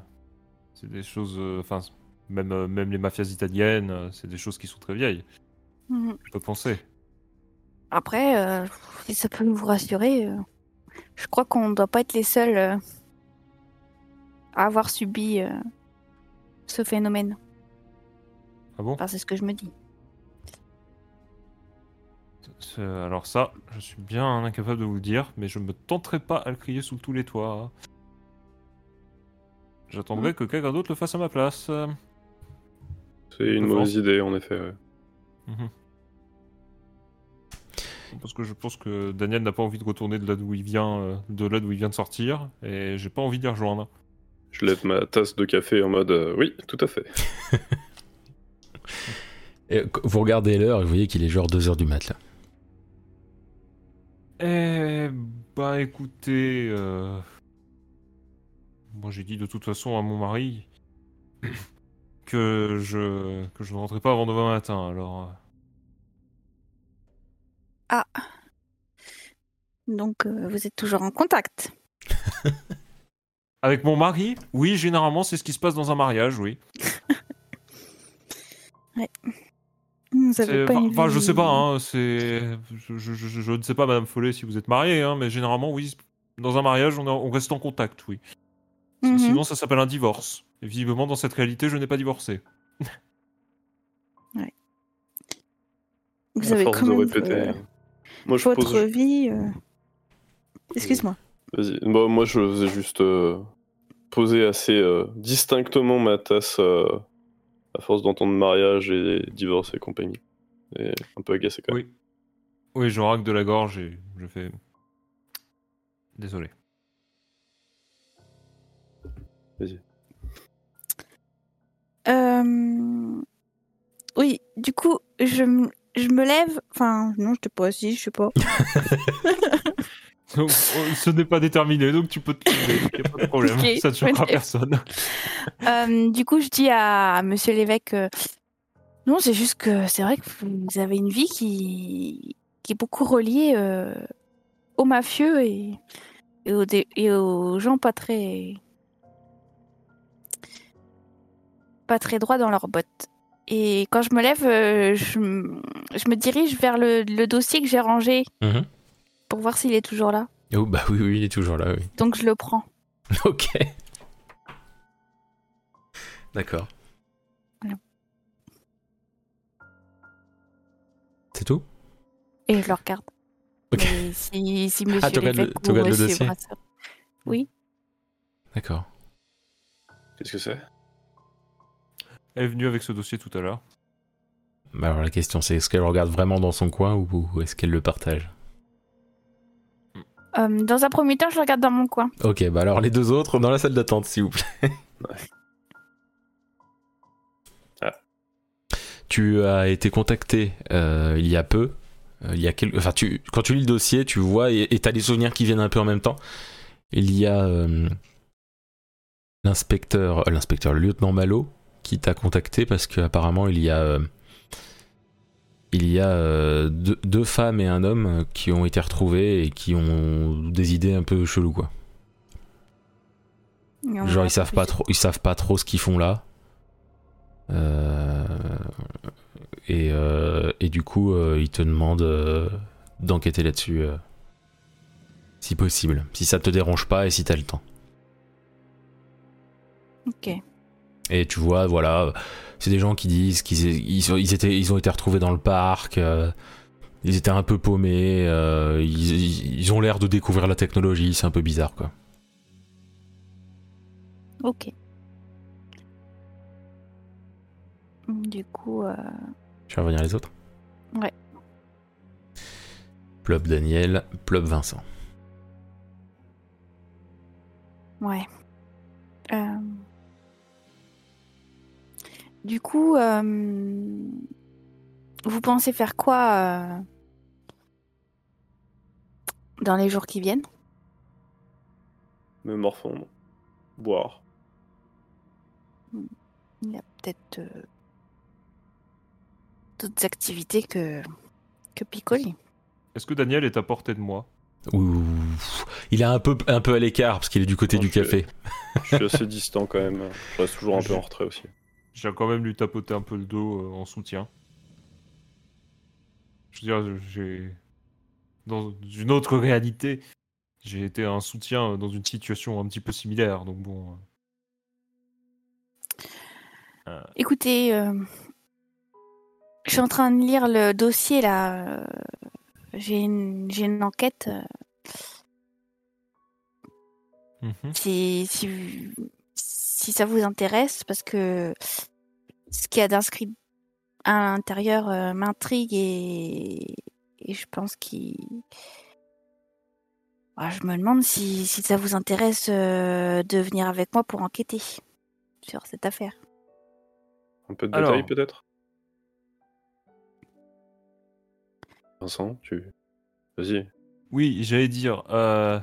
Speaker 4: c'est des choses. euh, Enfin, même, euh, même les mafias italiennes, euh, c'est des choses qui sont très vieilles.
Speaker 3: Mhm.
Speaker 4: Je peux penser.
Speaker 3: Après, euh, si ça peut vous rassurer, euh, je crois qu'on ne doit pas être les seuls euh, à avoir subi euh, ce phénomène.
Speaker 4: Ah bon?
Speaker 3: Enfin, c'est ce que je me dis.
Speaker 4: C'est- Alors ça, je suis bien incapable de vous le dire, mais je me tenterai pas à le crier sous tous les toits. J'attendrai que quelqu'un d'autre le fasse à ma place.
Speaker 2: C'est une mauvaise idée, en effet. ouais.
Speaker 4: mhm. Parce que je pense que Daniel n'a pas envie de retourner de là d'où il vient, euh, de là d'où il vient de sortir, et j'ai pas envie d'y rejoindre.
Speaker 2: Je lève ma tasse de café en mode euh, oui, tout à fait.
Speaker 1: Et vous regardez l'heure et vous voyez qu'il est genre 2h du mat là.
Speaker 4: Eh bah écoutez, euh, moi j'ai dit de toute façon à mon mari que je que je ne rentrais pas avant demain matin. Alors euh,
Speaker 3: Donc, euh, vous êtes toujours en contact.
Speaker 4: avec mon mari, oui, généralement c'est ce qui se passe dans un mariage, oui.
Speaker 3: Vous
Speaker 4: C'est-
Speaker 3: avez pas
Speaker 4: Enfin,
Speaker 3: une
Speaker 4: enfin, je sais pas, hein, c'est je, je- je- je ne sais pas, Madame Follet, si vous êtes mariée, hein, mais généralement oui, dans un mariage on, est- on reste en contact, oui.
Speaker 3: Mhm.
Speaker 4: Sinon ça s'appelle un divorce. Et visiblement dans cette réalité je n'ai pas divorcé.
Speaker 3: Vous
Speaker 2: À
Speaker 3: avez
Speaker 2: force de répéter. Moi, je
Speaker 3: votre
Speaker 2: pose.
Speaker 3: vie. euh, Excuse-moi.
Speaker 2: Vas-y. Bon, moi, je faisais juste euh, poser assez euh, distinctement ma tasse euh, à force d'entendre mariage et divorce et compagnie. Et un peu agacé quand même.
Speaker 4: Oui. Oui, je racle de la gorge et je fais. Désolé.
Speaker 3: Euh, Oui, du coup, je, m- je me lève. Enfin, non, je t'ai pas assis, je sais pas.
Speaker 4: Donc, oh, ce n'est pas déterminé, donc tu peux te trouver, y a pas de problème. Ça ne choquera personne.
Speaker 3: Euh, du coup, je dis à monsieur l'évêque euh, Non, c'est juste que c'est vrai que vous avez une vie qui, qui est beaucoup reliée euh, aux mafieux et, et, aux dé- et aux gens pas très. pas très droits dans leurs bottes. Et quand je me lève, euh, je, me dirige vers le, le dossier que j'ai rangé
Speaker 1: Mhm.
Speaker 3: pour voir s'il est toujours là.
Speaker 1: Oh, bah oui, oui, il est toujours là, oui.
Speaker 3: Donc je le prends.
Speaker 1: Ok. D'accord.
Speaker 3: Voilà.
Speaker 1: C'est tout?
Speaker 3: Et je le regarde.
Speaker 1: Ok.
Speaker 3: Si, si monsieur
Speaker 1: tu regardes le-
Speaker 3: l'évêque
Speaker 1: tu
Speaker 3: ou
Speaker 1: regardes le dossier
Speaker 3: Brasseur- Oui.
Speaker 1: D'accord.
Speaker 2: Qu'est-ce que c'est?
Speaker 4: Est venue avec ce dossier tout à l'heure.
Speaker 1: Bah alors la question c'est est-ce qu'elle regarde vraiment dans son coin ou, ou est-ce qu'elle le partage
Speaker 3: Euh, dans un premier temps, je le regarde dans mon coin.
Speaker 1: Ok, bah alors les deux autres dans la salle d'attente s'il vous plaît.
Speaker 2: Ah.
Speaker 1: Tu as été contacté euh, il y a peu. euh, il y a quel- enfin, tu... Quand tu lis le dossier, tu vois et tu as des souvenirs qui viennent un peu en même temps. Il y a euh, l'inspecteur, l'inspecteur, le lieutenant Malo qui t'a contacté parce qu'apparemment il y a euh, il y a euh, deux, deux femmes et un homme euh, qui ont été retrouvés et qui ont des idées un peu cheloues quoi. Genre ils savent pas trop, ils savent pas trop ce qu'ils font là. Euh, et, euh, et du coup euh, ils te demandent d'enquêter là-dessus, si possible, si ça te dérange pas et si t'as le temps.
Speaker 3: Ok.
Speaker 1: Et tu vois, voilà, c'est des gens qui disent qu'ils ils, sont- ils étaient, ils ont été retrouvés dans le parc, euh, ils étaient un peu paumés, euh, ils, ils- ils ont l'air de découvrir la technologie, c'est un peu bizarre quoi.
Speaker 3: Ok. Du coup, euh,
Speaker 1: Tu vas revenir les autres?
Speaker 3: Ouais.
Speaker 1: Plop Daniel, Plop Vincent.
Speaker 3: ouais. Euh, Du coup, euh, vous pensez faire quoi euh, dans les jours qui viennent?
Speaker 2: Me morfondre. Boire.
Speaker 3: Il y a peut-être euh, d'autres activités que, que picoler.
Speaker 4: Est-ce que Daniel est à portée de moi?
Speaker 1: Ouh, il est un peu, un peu à l'écart parce qu'il est du côté
Speaker 2: Non,
Speaker 1: du
Speaker 2: je suis-
Speaker 1: café.
Speaker 2: Je suis assez distant quand même. Je reste toujours un peu en retrait aussi.
Speaker 4: J'ai quand même lui tapoter un peu le dos euh, en soutien. Je veux dire, j'ai. Dans une autre réalité, j'ai été un soutien dans une situation un petit peu similaire, donc bon. euh,
Speaker 3: Écoutez, euh, je suis en train de lire le dossier là euh, j'ai une, enquête. euh,
Speaker 4: Mhm.
Speaker 3: si, si, si ça vous intéresse, parce que ce qu'il y a d'inscrit à l'intérieur euh, m'intrigue et, et je pense qu'il. Ah, je me demande si, si ça vous intéresse euh, de venir avec moi pour enquêter sur cette affaire.
Speaker 2: Un peu de
Speaker 4: Alors.
Speaker 2: détails peut-être? Vincent, tu. Vas-y.
Speaker 4: Oui, j'allais dire. euh,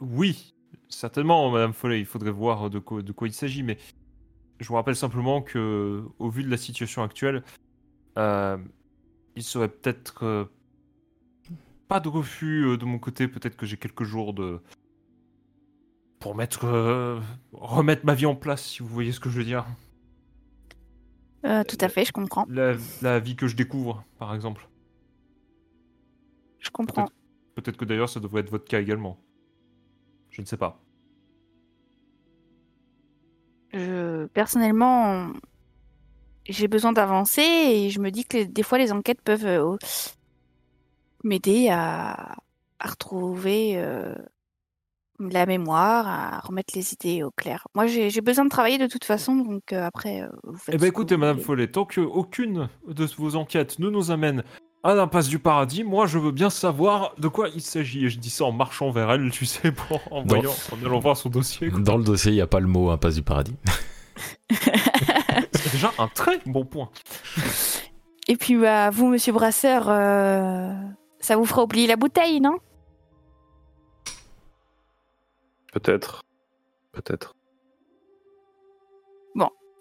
Speaker 4: Oui, certainement, Madame Follet, il faudrait voir de quoi, de quoi il s'agit, mais je vous rappelle simplement que, au vu de la situation actuelle, euh, il serait peut-être euh, pas de refus euh, de mon côté. Peut-être que j'ai quelques jours de pour mettre remettre ma vie en place, si vous voyez ce que je veux dire.
Speaker 3: Tout à fait, je comprends.
Speaker 4: La, la vie que je découvre, par exemple.
Speaker 3: Je comprends.
Speaker 4: Peut-être que d'ailleurs, ça devrait être votre cas également. Je ne sais pas.
Speaker 3: Je, personnellement, j'ai besoin d'avancer et je me dis que les- des fois les enquêtes peuvent euh, m'aider à, à retrouver euh, la mémoire, à remettre les idées au clair. Moi, j'ai besoin de travailler de toute façon, donc euh, après, vous faites
Speaker 4: Eh
Speaker 3: que
Speaker 4: écoutez, Madame. Follet, tant qu'aucune de vos enquêtes ne nous amène à l'impasse du paradis, moi je veux bien savoir de quoi il s'agit. Et je dis ça en marchant vers elle, tu sais, pour, en,
Speaker 1: Dans-
Speaker 4: voyant, en allant voir son dossier. quoi.
Speaker 1: Dans le dossier, il n'y a pas le mot impasse du paradis.
Speaker 4: C'est déjà un très bon point.
Speaker 3: Et puis, bah, vous, Monsieur Brasseur, euh, ça vous fera oublier la bouteille, non?
Speaker 2: Peut-être. Peut-être.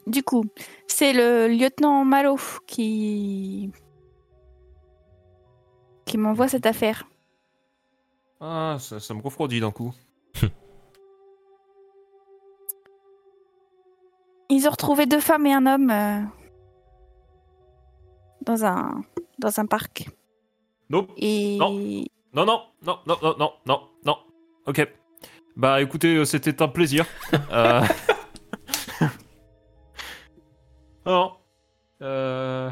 Speaker 3: Du coup, c'est le lieutenant Malo qui qui m'envoie cette affaire.
Speaker 4: Ah, ça, ça me refroidit d'un coup.
Speaker 3: Ils ont retrouvé deux femmes et un homme euh, dans un dans un parc.
Speaker 4: Nope.
Speaker 3: Et
Speaker 4: Non. Non, non, non, non, non, non, non, non. Ok. Bah écoutez, euh, c'était un plaisir. euh... non. Euh...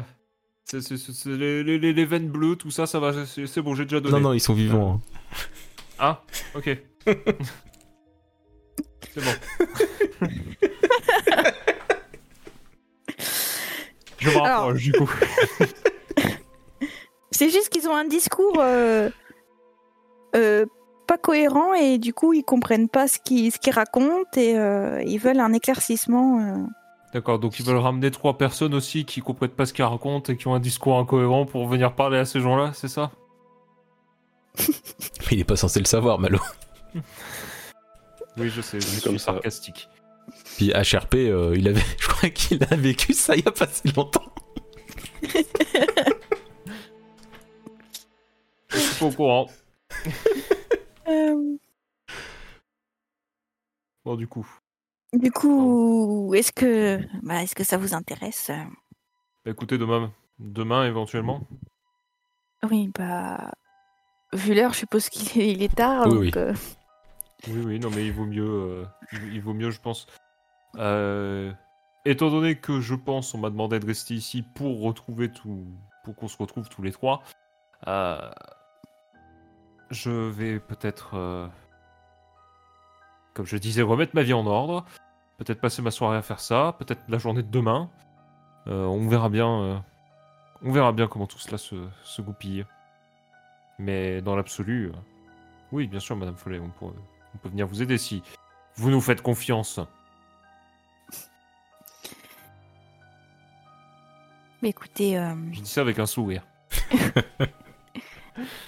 Speaker 4: C'est c'est- c'est- c'est les, les- veines bleues, tout ça, ça va, c'est bon, j'ai déjà donné.
Speaker 1: Non, non, ils sont vivants. hein.
Speaker 4: Ah, ok. c'est bon. Je me
Speaker 3: Alors-
Speaker 4: rapproche du coup.
Speaker 3: c'est juste qu'ils ont un discours euh, euh, pas cohérent et du coup ils comprennent pas ce qu'ils ce qu'ils racontent et euh, ils veulent un éclaircissement.
Speaker 4: D'accord, donc ils veulent ramener trois personnes aussi qui comprennent pas ce qu'ils racontent et qui ont un discours incohérent pour venir parler à ces gens-là, c'est ça?
Speaker 1: Mais il est pas censé le savoir, Malo.
Speaker 4: Oui, je sais, je
Speaker 2: C'est
Speaker 4: suis
Speaker 2: comme ça.
Speaker 4: sarcastique.
Speaker 1: Puis HRP, euh, il avait, je crois qu'il a vécu ça il y a pas si longtemps.
Speaker 4: Je suis pas au courant.
Speaker 3: Euh,
Speaker 4: Bon, du coup,
Speaker 3: du coup, est-ce que bah, est-ce que ça vous intéresse euh?
Speaker 4: Bah, écoutez, demain, demain éventuellement.
Speaker 3: Oui, bah vu l'heure, je suppose qu'il est, il est tard.
Speaker 1: Oui,
Speaker 3: donc,
Speaker 1: oui.
Speaker 3: euh,
Speaker 4: Oui, oui, non, mais il vaut mieux, euh, il, il vaut mieux, je pense. Euh, étant donné que je pense, on m'a demandé de rester ici pour retrouver tout, pour qu'on se retrouve tous les trois. euh, je vais peut-être, euh, comme je disais, remettre ma vie en ordre. Peut-être passer ma soirée à faire ça. Peut-être la journée de demain. Euh, on verra bien. euh, on verra bien comment tout cela se, se goupille. Mais dans l'absolu, euh, oui, bien sûr, Madame Follet, on peut, on peut venir vous aider si vous nous faites confiance.
Speaker 3: mais écoutez,
Speaker 4: Je dis ça avec un sourire.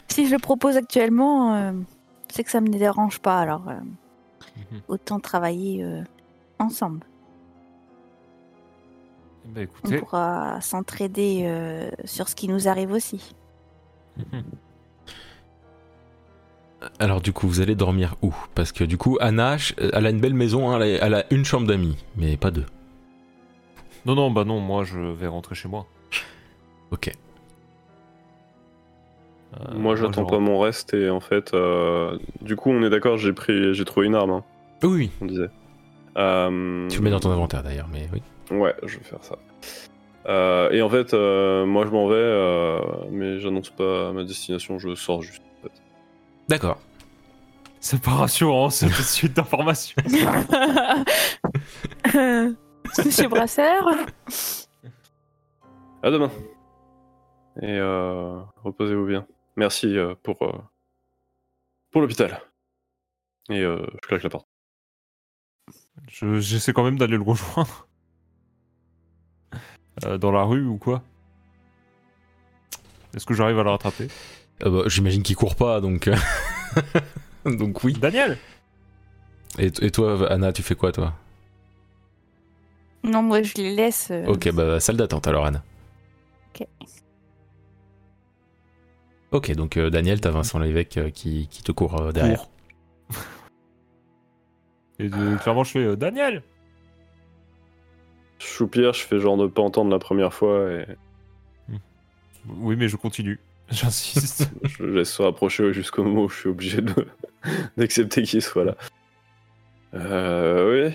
Speaker 3: si je le propose actuellement, c'est que ça me dérange pas. Alors
Speaker 4: Mhm.
Speaker 3: autant travailler ensemble.
Speaker 4: Eh ben,
Speaker 3: On pourra s'entraider euh, sur ce qui nous arrive aussi.
Speaker 1: Alors du coup, vous allez dormir où? Parce que du coup, Anna, elle a une belle maison, hein, elle, a, elle a une chambre d'amis, mais pas deux.
Speaker 4: non, non, bah non, moi je vais rentrer chez moi.
Speaker 1: Ok.
Speaker 4: Euh,
Speaker 2: Moi, j'attends
Speaker 4: je
Speaker 2: pas mon reste et en fait, euh, du coup, on est d'accord, j'ai pris, j'ai trouvé une arme, hein,
Speaker 1: Oui, oui.
Speaker 2: on disait. Euh,
Speaker 1: Tu le mets dans ton inventaire d'ailleurs, mais oui.
Speaker 2: Ouais, je vais faire ça. Euh, et en fait, euh, moi je m'en vais, euh, mais j'annonce pas ma destination, je sors juste. en fait.
Speaker 1: D'accord.
Speaker 4: C'est pas rassurant, cette suite d'informations.
Speaker 3: Monsieur Brasseur
Speaker 2: À demain. Et euh, reposez-vous bien. Merci euh, pour, euh, pour l'hôpital. Et euh, je claque la porte.
Speaker 4: Je- J'essaie quand même d'aller le rejoindre. Euh, dans la rue ou quoi? Est-ce que j'arrive à le rattraper?
Speaker 1: Euh, bah, J'imagine qu'il court pas, donc. euh, donc oui.
Speaker 4: Daniel
Speaker 1: Et, et toi, Anna, tu fais quoi, toi?
Speaker 3: Non, moi je les laisse. euh,
Speaker 1: Ok, bah salle d'attente alors, Anna.
Speaker 3: Ok.
Speaker 1: Ok, donc euh, Daniel, t'as Vincent Lévesque euh, qui, qui te court euh, derrière.
Speaker 4: Cours. Et de- clairement, je fais Daniel
Speaker 2: Je soupire, je fais genre de pas entendre la première fois et
Speaker 4: Oui, mais je continue. J'insiste.
Speaker 2: je le laisse se rapprocher jusqu'au moment où je suis obligé de- d'accepter qu'il soit là. Euh, oui.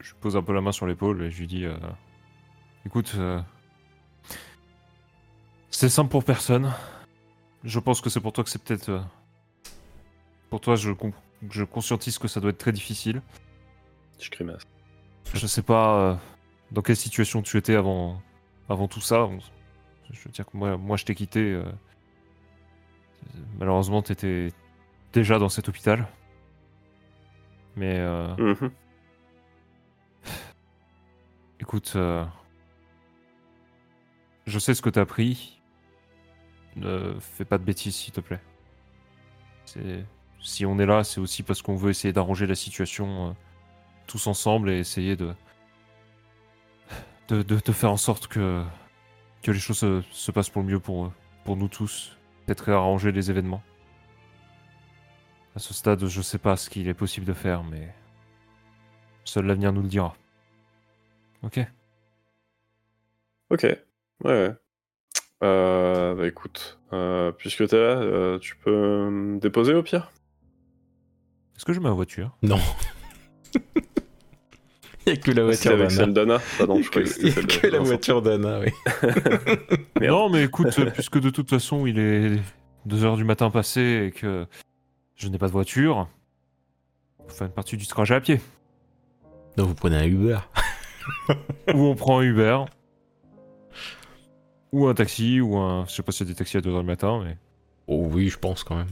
Speaker 4: je pose un peu la main sur l'épaule et je lui dis euh, Écoute, euh, c'est simple pour personne. Je pense que c'est pour toi que c'est peut-être. euh, pour toi, je, com- je conscientise que ça doit être très difficile.
Speaker 2: Je grimace.
Speaker 4: Je sais pas euh, dans quelle situation tu étais avant, avant tout ça. Je veux dire que moi, moi je t'ai quitté. euh, malheureusement, t'étais déjà dans cet hôpital. Mais euh,
Speaker 2: Mhm.
Speaker 4: écoute, euh, je sais ce que t'as pris. Ne fais pas de bêtises, s'il te plaît. C'est- Si on est là, c'est aussi parce qu'on veut essayer d'arranger la situation euh, tous ensemble et essayer de de, faire en sorte que, que les choses se, se passent pour le mieux pour, eux, pour nous tous. Peut-être réarranger les événements. À ce stade, je sais pas ce qu'il est possible de faire, mais seul l'avenir nous le dira. Ok?
Speaker 2: Ok. Ouais, ouais. Euh, bah écoute, euh, puisque t'es là, euh, tu peux me déposer au pire?
Speaker 4: Est-ce que je mets ma voiture?
Speaker 1: Non. Il n'y a que la voiture
Speaker 2: avec
Speaker 1: d'Anna.
Speaker 2: celle d'Anna
Speaker 1: Il n'y a que la voiture d'Anna, oui.
Speaker 2: Merde.
Speaker 4: Non, mais écoute, puisque de toute façon il est 2h du matin passé et que je n'ai pas de voiture, on fait une partie du trajet à pied.
Speaker 1: Donc vous prenez un Uber.
Speaker 4: ou on prend un Uber, ou un taxi, ou un. Je sais pas s'il y a des taxis à 2h du matin, mais.
Speaker 1: Oh oui, je pense quand même.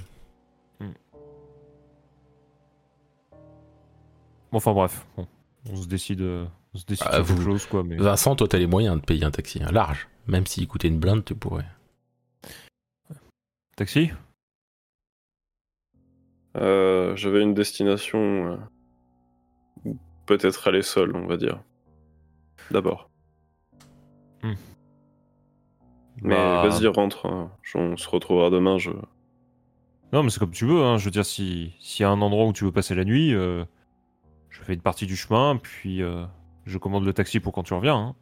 Speaker 4: Enfin bref, bon. on se décide, euh, on se décide
Speaker 1: Ah,
Speaker 4: sur
Speaker 1: vous-
Speaker 4: quelque chose, quoi. Mais...
Speaker 1: Vincent, toi, t'as les moyens de payer un taxi, hein, large. Même s'il coûtait une blinde, tu pourrais.
Speaker 4: Taxi?
Speaker 2: Euh, J'avais une destination. euh, Peut-être aller seul, on va dire. D'abord. Mais
Speaker 4: Bah,
Speaker 2: vas-y, rentre. hein. On se retrouvera demain. Je...
Speaker 4: Non, mais c'est comme tu veux, hein. Je veux dire, si- s'il y a un endroit où tu veux passer la nuit, euh, je fais une partie du chemin, puis euh, je commande le taxi pour quand tu reviens. hein.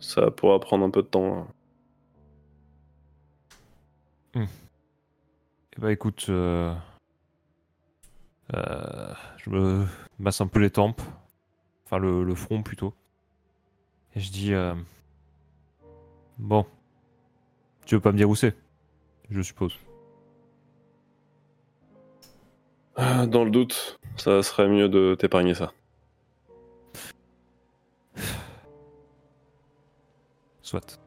Speaker 2: Ça pourra prendre un peu de temps. hein.
Speaker 4: Eh bah écoute, euh, euh, je me masse un peu les tempes, enfin le, le front plutôt, et je dis euh, bon, tu veux pas me dire où c'est, je suppose.
Speaker 2: Dans le doute, ça serait mieux de t'épargner ça.
Speaker 4: Soit.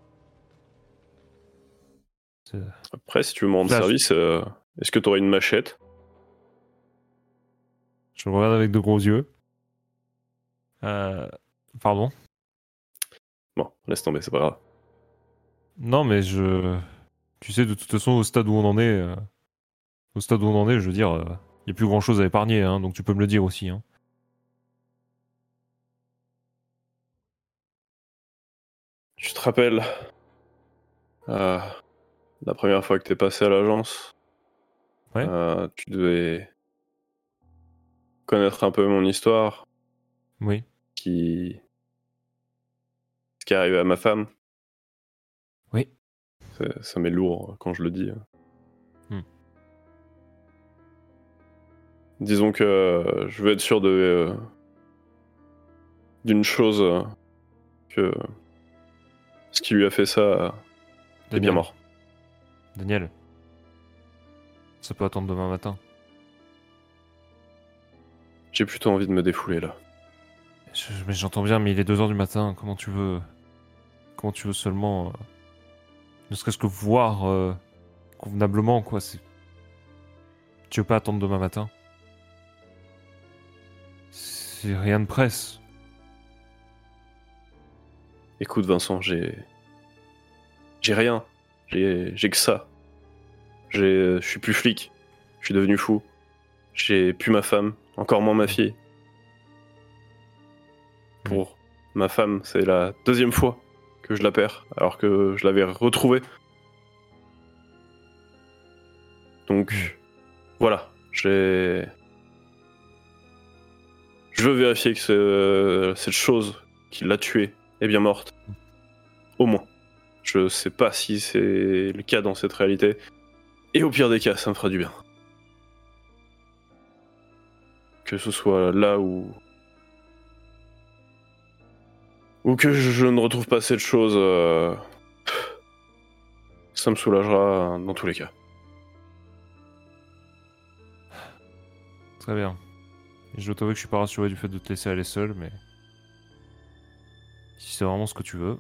Speaker 4: C'est-
Speaker 2: Après, si tu veux me rendre service, euh, est-ce que t'aurais une machette?
Speaker 4: Je regarde avec de gros yeux. Euh, pardon?
Speaker 2: Bon, laisse tomber, c'est pas grave.
Speaker 4: Non, mais je. Tu sais, de toute façon, au stade où on en est, euh, au stade où on en est, je veux dire, il n'y a plus grand chose à épargner, hein, donc tu peux me le dire aussi. Hein.
Speaker 2: Tu te rappelles euh, la première fois que t'es passé à l'agence?
Speaker 4: Ouais.
Speaker 2: euh, Tu devais connaître un peu mon histoire,
Speaker 4: Oui.
Speaker 2: qui... ce qui est arrivé à ma femme.
Speaker 4: Oui.
Speaker 2: Ça m'est lourd quand je le dis.
Speaker 4: Hmm.
Speaker 2: Disons que euh, je veux être sûr de euh, d'une chose euh, que ce qui lui a fait ça est bien mort.
Speaker 4: Daniel, ça peut attendre demain matin.
Speaker 2: J'ai plutôt envie de me défouler là.
Speaker 4: Je- mais j'entends bien, mais il est 2h du matin. Comment tu veux. Comment tu veux seulement. euh, ne serait-ce que voir euh, convenablement, quoi. C'est. Tu veux pas attendre demain matin? C'est rien de presse.
Speaker 2: Écoute Vincent, j'ai j'ai rien. J'ai j'ai que ça. J'ai je suis plus flic. Je suis devenu fou. J'ai plus ma femme, encore moins ma fille. Pour ma femme, c'est la deuxième fois que je la perds alors que je l'avais retrouvée. Donc voilà, j'ai je veux vérifier que ce- cette chose qui l'a tué est bien morte. Au moins. Je sais pas si c'est le cas dans cette réalité. Et au pire des cas, ça me fera du bien. Que ce soit là où. Ou que je ne retrouve pas cette chose. euh, Ça me soulagera dans tous les cas.
Speaker 4: Très bien. Et je dois t'avouer que je suis pas rassuré du fait de te laisser aller seul, mais. Si c'est vraiment ce que tu veux.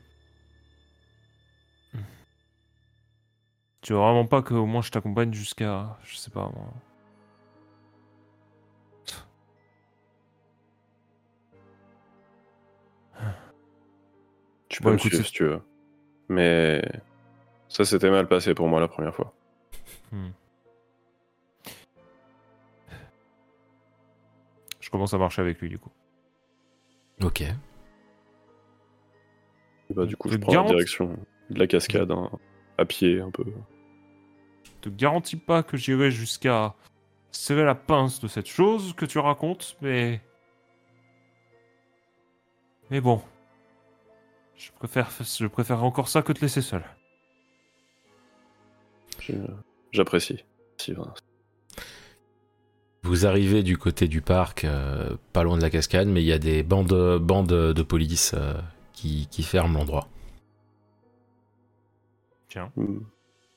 Speaker 4: Tu veux vraiment pas que au moins je t'accompagne jusqu'à. Je sais pas moi.
Speaker 2: Tu
Speaker 4: Bon,
Speaker 2: peux me
Speaker 4: écoute,
Speaker 2: suivre si tu veux. Mais. Ça s'était mal passé pour moi la première fois.
Speaker 4: Hmm. Commence à marcher avec lui du coup.
Speaker 1: Ok.
Speaker 2: Et bah, du coup,
Speaker 4: Je
Speaker 2: je prends la direction de la cascade, hein, à pied un peu.
Speaker 4: Je te garantis pas que j'irai jusqu'à serrer la pince de cette chose que tu racontes, mais. Mais bon. Je préfère, je préfère encore ça que te laisser seul.
Speaker 2: J'apprécie. Vincent.
Speaker 1: Vous arrivez du côté du parc, euh, pas loin de la cascade, mais il y a des bandes, bandes de police euh, qui, qui ferment l'endroit.
Speaker 4: Tiens.
Speaker 2: Hmm.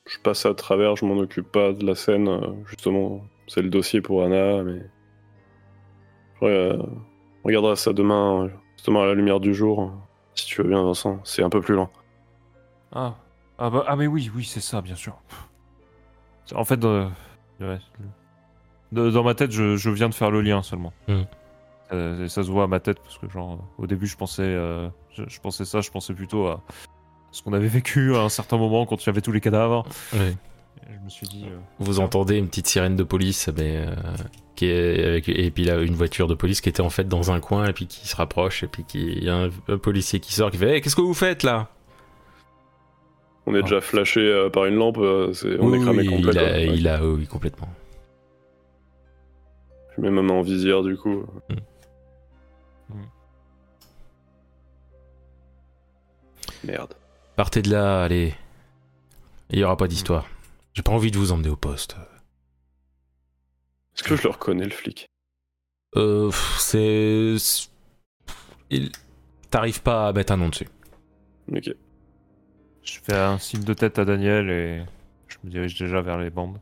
Speaker 2: Je passe à travers, je m'en occupe pas de la scène, euh, justement. C'est le dossier pour Anna, mais. Ouais, euh, on regardera ça demain, justement à la lumière du jour. Si tu veux bien, Vincent. C'est un peu plus lent.
Speaker 4: Ah. Ah, bah, ah mais oui, oui, c'est ça, bien sûr. En fait, euh, ouais, dans ma tête, je, je viens de faire le lien seulement.
Speaker 1: Hmm.
Speaker 4: Euh, et ça se voit à ma tête parce que, genre, au début, je pensais, euh, je, je pensais ça, je pensais plutôt à ce qu'on avait vécu à un certain moment quand il y avait tous les cadavres. Je me suis dit. euh,
Speaker 1: Vous entendez une petite sirène de police, mais euh, qui est avec, et puis là une voiture de police qui était en fait dans un coin et puis qui se rapproche et puis qui il y a un, un policier qui sort qui fait Hey, qu'est-ce que vous faites là?
Speaker 2: On est
Speaker 4: Ah.
Speaker 2: déjà flashé euh, par une lampe, euh, on
Speaker 1: Oui,
Speaker 2: est cramé
Speaker 1: oui,
Speaker 2: complètement.
Speaker 1: il a,
Speaker 2: Ouais.
Speaker 1: il a- oui, complètement.
Speaker 2: Je mets ma main en visière, du coup.
Speaker 1: Hmm.
Speaker 2: Merde.
Speaker 1: Partez de là, allez. Il y aura pas d'histoire. J'ai pas envie de vous emmener au poste.
Speaker 2: Est-ce que je le reconnais, le flic?
Speaker 1: Euh, c'est- il- T'arrives pas à mettre un nom dessus.
Speaker 2: Ok.
Speaker 4: Je fais un signe de tête à Daniel et je me dirige déjà vers les bandes.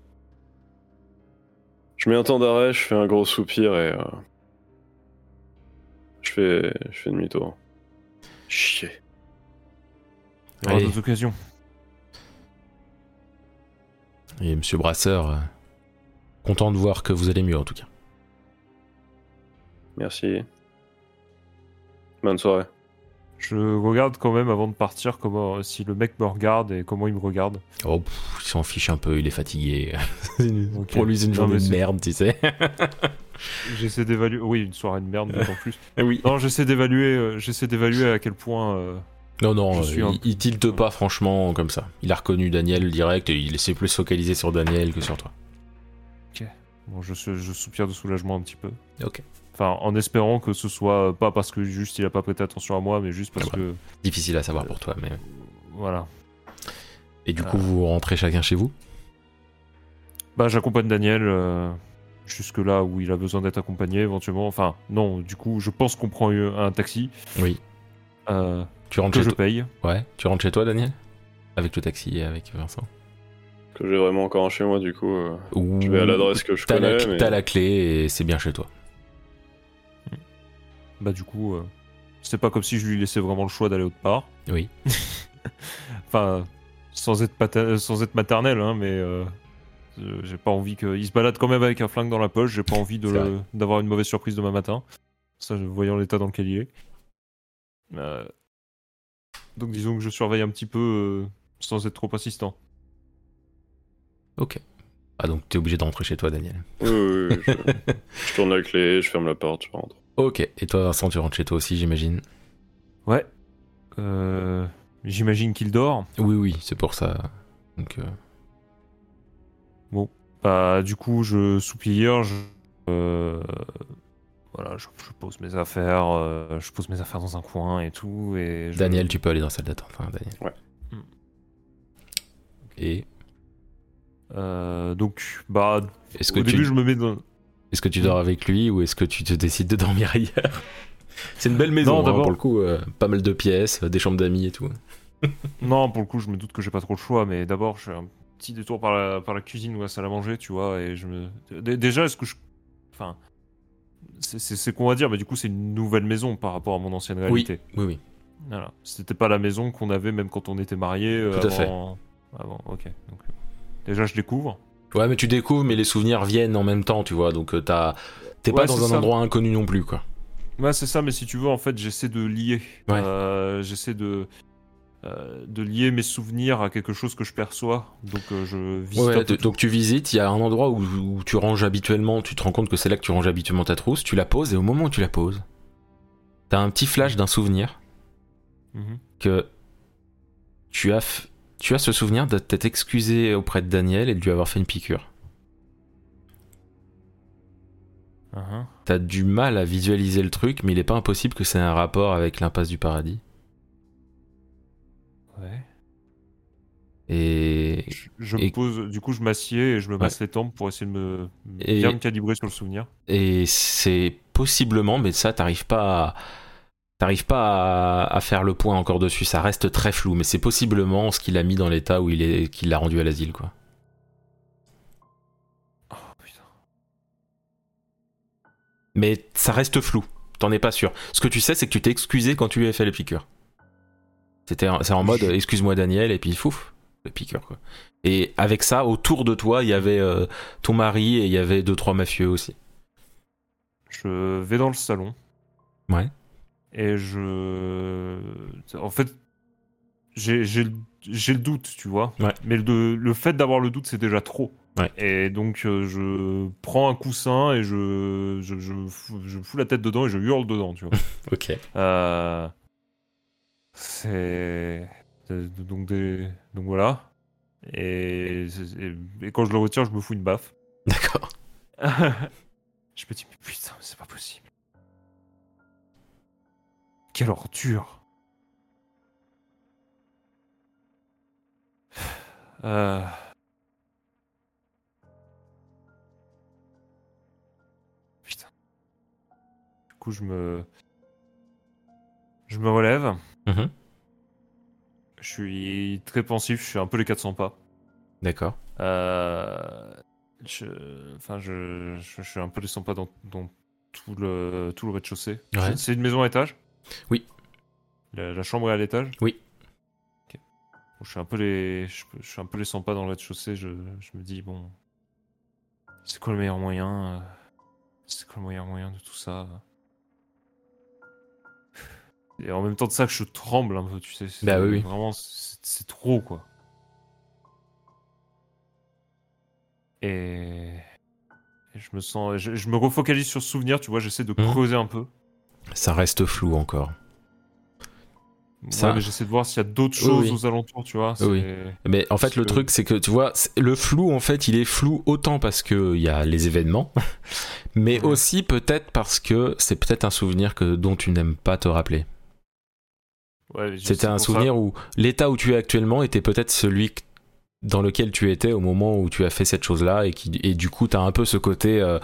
Speaker 2: Je mets un temps d'arrêt, je fais un gros soupir et. euh, Je fais, je fais demi-tour. Chier.
Speaker 4: Il y aura
Speaker 1: Allez.
Speaker 4: d'autres occasions.
Speaker 1: Et Monsieur Brasseur, euh, content de voir que vous allez mieux en tout cas.
Speaker 2: Merci. Bonne soirée.
Speaker 4: Je regarde quand même avant de partir comment si le mec me regarde et comment il me regarde.
Speaker 1: Oh, pff, il s'en fiche un peu, il est fatigué.
Speaker 4: Ok.
Speaker 1: Pour lui, c'est une
Speaker 4: Non,
Speaker 1: journée de merde, tu sais.
Speaker 4: J'essaie d'évaluer. Oui, une soirée de merde d'autant plus.
Speaker 1: oui.
Speaker 4: Non, j'essaie d'évaluer. euh, j'essaie d'évaluer à quel point. euh,
Speaker 1: Non, non,
Speaker 4: Je suis un
Speaker 1: il, il tilte pas franchement comme ça. Il a reconnu Daniel direct et il s'est plus focalisé sur Daniel que sur toi.
Speaker 4: Bon, je, je, je soupire de soulagement un petit peu.
Speaker 1: Ok.
Speaker 4: Enfin, en espérant que ce soit pas parce que juste il a pas prêté attention à moi, mais juste parce
Speaker 1: Ah bah.
Speaker 4: que
Speaker 1: Difficile à savoir pour toi, mais.
Speaker 4: voilà.
Speaker 1: Et du coup, vous rentrez chacun chez vous?
Speaker 4: Bah, j'accompagne Daniel euh, jusque là où il a besoin d'être accompagné éventuellement. Enfin, non, du coup, je pense qu'on prend un taxi.
Speaker 1: Oui.
Speaker 4: euh,
Speaker 1: Tu rentres
Speaker 4: que
Speaker 1: chez
Speaker 4: je paye.
Speaker 1: Ouais. Tu rentres chez toi, Daniel? Avec le taxi et avec Vincent.
Speaker 2: Que j'ai vraiment encore un chez moi, du coup. euh, je vais à l'adresse que je
Speaker 1: la,
Speaker 2: connais. mais-
Speaker 1: t'as la clé et c'est bien chez toi.
Speaker 4: Bah du coup, euh, c'est pas comme si je lui laissais vraiment le choix d'aller autre part.
Speaker 1: Oui.
Speaker 4: Enfin, sans être, pater- sans être maternel, hein, mais euh, euh, j'ai pas envie qu'il se balade quand même avec un flingue dans la poche. J'ai pas envie de d'avoir une mauvaise surprise demain matin. Ça, je- voyant l'état dans lequel il est. Euh, donc disons que je surveille un petit peu euh, sans être trop insistant.
Speaker 1: Ok. Ah donc t'es obligé de rentrer chez toi, Daniel.
Speaker 2: Oui, oui, oui, je... je tourne la clé, je ferme la porte, je rentre.
Speaker 1: Ok. Et toi, Vincent, tu rentres chez toi aussi, j'imagine
Speaker 4: Ouais. Euh, J'imagine qu'il dort.
Speaker 1: Oui, oui, c'est pour ça. Donc, euh,
Speaker 4: Bah, du coup, je soupire, je, euh, voilà, je, je pose mes affaires, euh, je pose mes affaires dans un coin et tout. Et je-
Speaker 1: Daniel, tu peux aller dans la salle d'attente, hein, Daniel.
Speaker 2: Ouais.
Speaker 4: Hmm.
Speaker 1: Et
Speaker 4: Euh, donc, bah,
Speaker 1: est-ce que
Speaker 4: au
Speaker 1: tu
Speaker 4: début, je me mets dans.
Speaker 1: Est-ce que tu dors avec lui ou est-ce que tu te décides de dormir ailleurs C'est une belle maison,
Speaker 4: Non,
Speaker 1: hein,
Speaker 4: d'abord-
Speaker 1: pour le coup. euh, pas mal de pièces, euh, des chambres d'amis et tout.
Speaker 4: Non, pour le coup, je me doute que j'ai pas trop le choix, mais d'abord, je fais un petit détour par la, par la cuisine ou la salle à manger, tu vois, et je me. Dé- Déjà, est-ce que je. Enfin. C'est qu'on va dire, mais du coup, c'est une nouvelle maison par rapport à mon ancienne réalité.
Speaker 1: Oui, oui.
Speaker 4: Voilà. C'était pas la maison qu'on avait même quand on était mariés. euh,
Speaker 1: Tout à fait.
Speaker 4: avant... Avant, ok. Donc, déjà, je découvre.
Speaker 1: Ouais, mais tu découvres, mais les souvenirs viennent en même temps, tu vois. Donc euh, t'as- t'es
Speaker 4: Ouais,
Speaker 1: pas dans un
Speaker 4: ça.
Speaker 1: endroit inconnu non plus, quoi.
Speaker 4: Ouais, c'est ça, mais si tu veux, en fait, j'essaie de lier.
Speaker 1: Ouais.
Speaker 4: Euh, j'essaie de. euh, de lier mes souvenirs à quelque chose que je perçois. Donc, euh, je visite
Speaker 1: Ouais, donc tu visites, il y a un endroit où, où tu ranges habituellement, tu te rends compte que c'est là que tu ranges habituellement ta trousse, tu la poses et au moment où tu la poses, t'as un petit flash d'un souvenir.
Speaker 4: Mhm.
Speaker 1: que tu as, tu as ce souvenir de t'être excusé auprès de Daniel et de lui avoir fait une piqûre.
Speaker 4: Mhm.
Speaker 1: T'as du mal à visualiser le truc, mais il est pas impossible que c'est un rapport avec l'impasse du paradis.
Speaker 4: Ouais.
Speaker 1: Et
Speaker 4: Je, je
Speaker 1: Et-
Speaker 4: me pose, du coup, je m'assieds et je me masse les tempes pour essayer de me
Speaker 1: Et-
Speaker 4: bien me calibrer sur le souvenir.
Speaker 1: Et c'est possiblement, mais ça, t'arrives pas à... T'arrives pas à, à faire le point encore dessus, ça reste très flou, mais c'est possiblement ce qu'il a mis dans l'état où il est, qu'il l'a rendu à l'asile, quoi.
Speaker 4: Oh putain.
Speaker 1: Mais ça reste flou, t'en es pas sûr. Ce que tu sais, c'est que tu t'es excusé quand tu lui as fait les piqûres. C'était, en- c'est en mode, excuse-moi Daniel, et puis fouf, les piqûres, quoi. Et avec ça, autour de toi, il y avait euh, ton mari et il y avait deux, trois mafieux aussi.
Speaker 4: Je vais dans le salon.
Speaker 1: Ouais.
Speaker 4: Et je. En fait, j'ai le doute, tu vois.
Speaker 1: Ouais.
Speaker 4: Mais le, le fait d'avoir le doute, c'est déjà trop.
Speaker 1: Ouais.
Speaker 4: Et donc, euh, je prends un coussin et je, je, je, fous, je fous la tête dedans et je hurle dedans, tu vois.
Speaker 1: Ok.
Speaker 4: Euh, c'est. Donc, des... donc voilà. Et... et- quand je le retire, je me fous une baffe.
Speaker 1: D'accord.
Speaker 4: je me dis, mais putain, c'est pas possible. Quelle ordure. Euh... Putain. Du coup, je me. Je me relève.
Speaker 1: Mhm.
Speaker 4: Je suis très pensif, je suis un peu les 400 pas.
Speaker 1: D'accord.
Speaker 4: Euh, je, enfin, je, suis un peu les 100 pas dans, dans tout le, tout le rez-de-chaussée.
Speaker 1: Ouais.
Speaker 4: C'est une maison à étage
Speaker 1: Oui.
Speaker 4: La, la chambre est à l'étage?
Speaker 1: Oui.
Speaker 4: Bon, je suis un peu les, je, je suis un peu les 100 pas dans le rez-de-chaussée. Je, je me dis bon, c'est quoi le meilleur moyen euh, C'est quoi le meilleur moyen de tout ça? Et en même temps de ça, je tremble un peu, tu sais.
Speaker 1: Bah oui.
Speaker 4: Vraiment, c'est trop quoi. Et... je me sens, je, je me refocalise sur ce souvenir, tu vois, j'essaie de
Speaker 1: Mhm.
Speaker 4: creuser un peu.
Speaker 1: Ça reste flou encore. Ça-
Speaker 4: Ouais, mais j'essaie de voir s'il y a d'autres
Speaker 1: Oui,
Speaker 4: choses
Speaker 1: oui.
Speaker 4: aux alentours, tu vois.
Speaker 1: Oui, Mais en fait, le truc, c'est que tu vois, le flou, en fait, il est flou autant parce que il y a les événements, mais
Speaker 4: Ouais.
Speaker 1: aussi peut-être parce que c'est peut-être un souvenir que dont tu n'aimes pas te rappeler.
Speaker 4: Ouais,
Speaker 1: C'était un
Speaker 4: ça-
Speaker 1: souvenir où l'état où tu es actuellement était peut-être celui dans lequel tu étais au moment où tu as fait cette chose-là et qui et du coup, tu as un peu ce côté euh,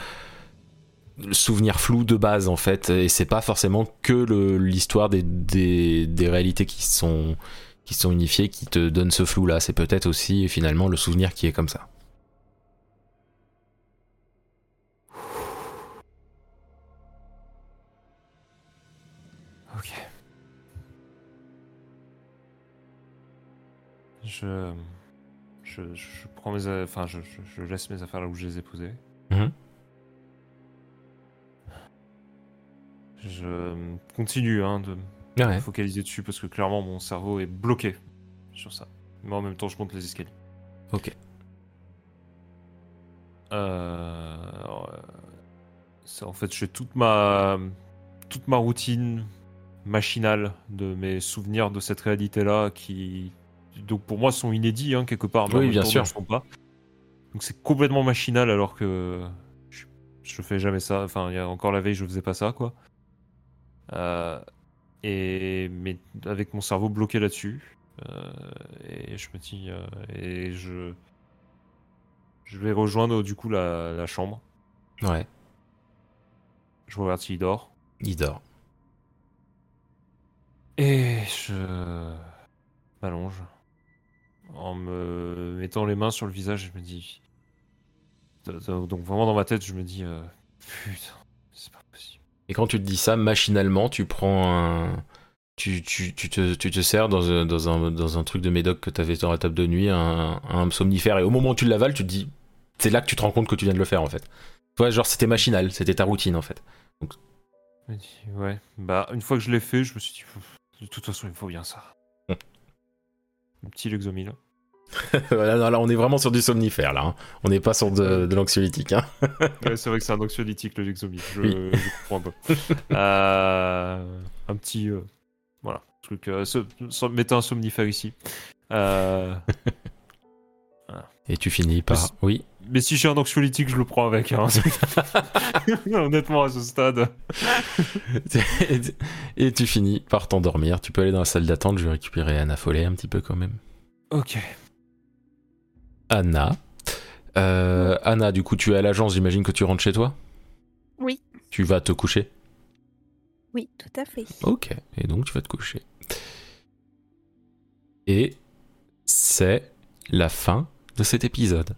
Speaker 1: souvenir flou de base en fait, et c'est pas forcément que l'histoire des, des, des réalités qui sont qui sont unifiées qui te donne ce flou là. C'est peut-être aussi finalement le souvenir qui est comme ça.
Speaker 4: Ok. Je, je, je prends mes, enfin, je, je- je laisse mes affaires là où je les ai posées.
Speaker 1: Mhm.
Speaker 4: Je continue hein, de
Speaker 1: Ouais.
Speaker 4: me focaliser dessus parce que clairement mon cerveau est bloqué sur ça. Mais en même temps, je monte les escaliers.
Speaker 1: Ok.
Speaker 4: Euh, euh, en fait, j'ai toute ma toute ma routine machinale de mes souvenirs de cette réalité-là qui donc pour moi sont inédits hein, quelque part. mais
Speaker 1: Oui, bien sûr.
Speaker 4: ne sont pas. Donc c'est complètement machinal alors que je, je fais jamais ça. Enfin, il y a encore la veille, je faisais pas ça quoi. Euh, et mais avec mon cerveau bloqué là-dessus, euh, et je me dis euh, et je je vais rejoindre du coup la, la chambre.
Speaker 1: Ouais.
Speaker 4: Je regarde s'il dort.
Speaker 1: Il dort.
Speaker 4: Et je m'allonge. En me mettant les mains sur le visage, je me dis. Donc vraiment dans ma tête, je me dis. euh, Putain.
Speaker 1: Et quand tu te dis ça, machinalement, tu prends un. Tu, tu, tu, te, tu te sers dans, un- dans, un, dans un truc de médoc que tu avais dans la table de nuit, un, un somnifère, et au moment où tu l'avales, tu te dis. C'est là que tu te rends compte que tu viens de le faire en fait. Tu vois, genre c'était machinal, c'était ta routine en fait.
Speaker 4: Ouais, bah une fois que je l'ai fait, je me suis dit. De toute façon, il me faut bien ça. Un petit Lexomil.
Speaker 1: Là, on est vraiment sur du somnifère là. hein. On n'est pas sur de, de l'anxiolytique. Hein.
Speaker 4: Ouais, c'est vrai que c'est un anxiolytique le Lexomil. Je,
Speaker 1: Oui.
Speaker 4: je comprends un peu. Euh, un petit. euh, voilà. Truc. euh, mettez un somnifère ici. Euh,
Speaker 1: Et tu finis par.
Speaker 4: Parce-
Speaker 1: Oui.
Speaker 4: mais si j'ai un anxiolytique, je le prends avec. hein. Honnêtement, à ce stade.
Speaker 1: Et tu finis par t'endormir. Tu peux aller dans la salle d'attente. Je vais récupérer Anna Follet un petit peu quand même.
Speaker 4: Ok.
Speaker 1: Anna. Euh, Anna, du coup, tu es à l'agence. J'imagine que tu rentres chez toi
Speaker 3: Oui.
Speaker 1: Tu vas te coucher
Speaker 3: Oui, tout à fait.
Speaker 1: Ok. Et donc, tu vas te coucher. Et c'est la fin de cet épisode.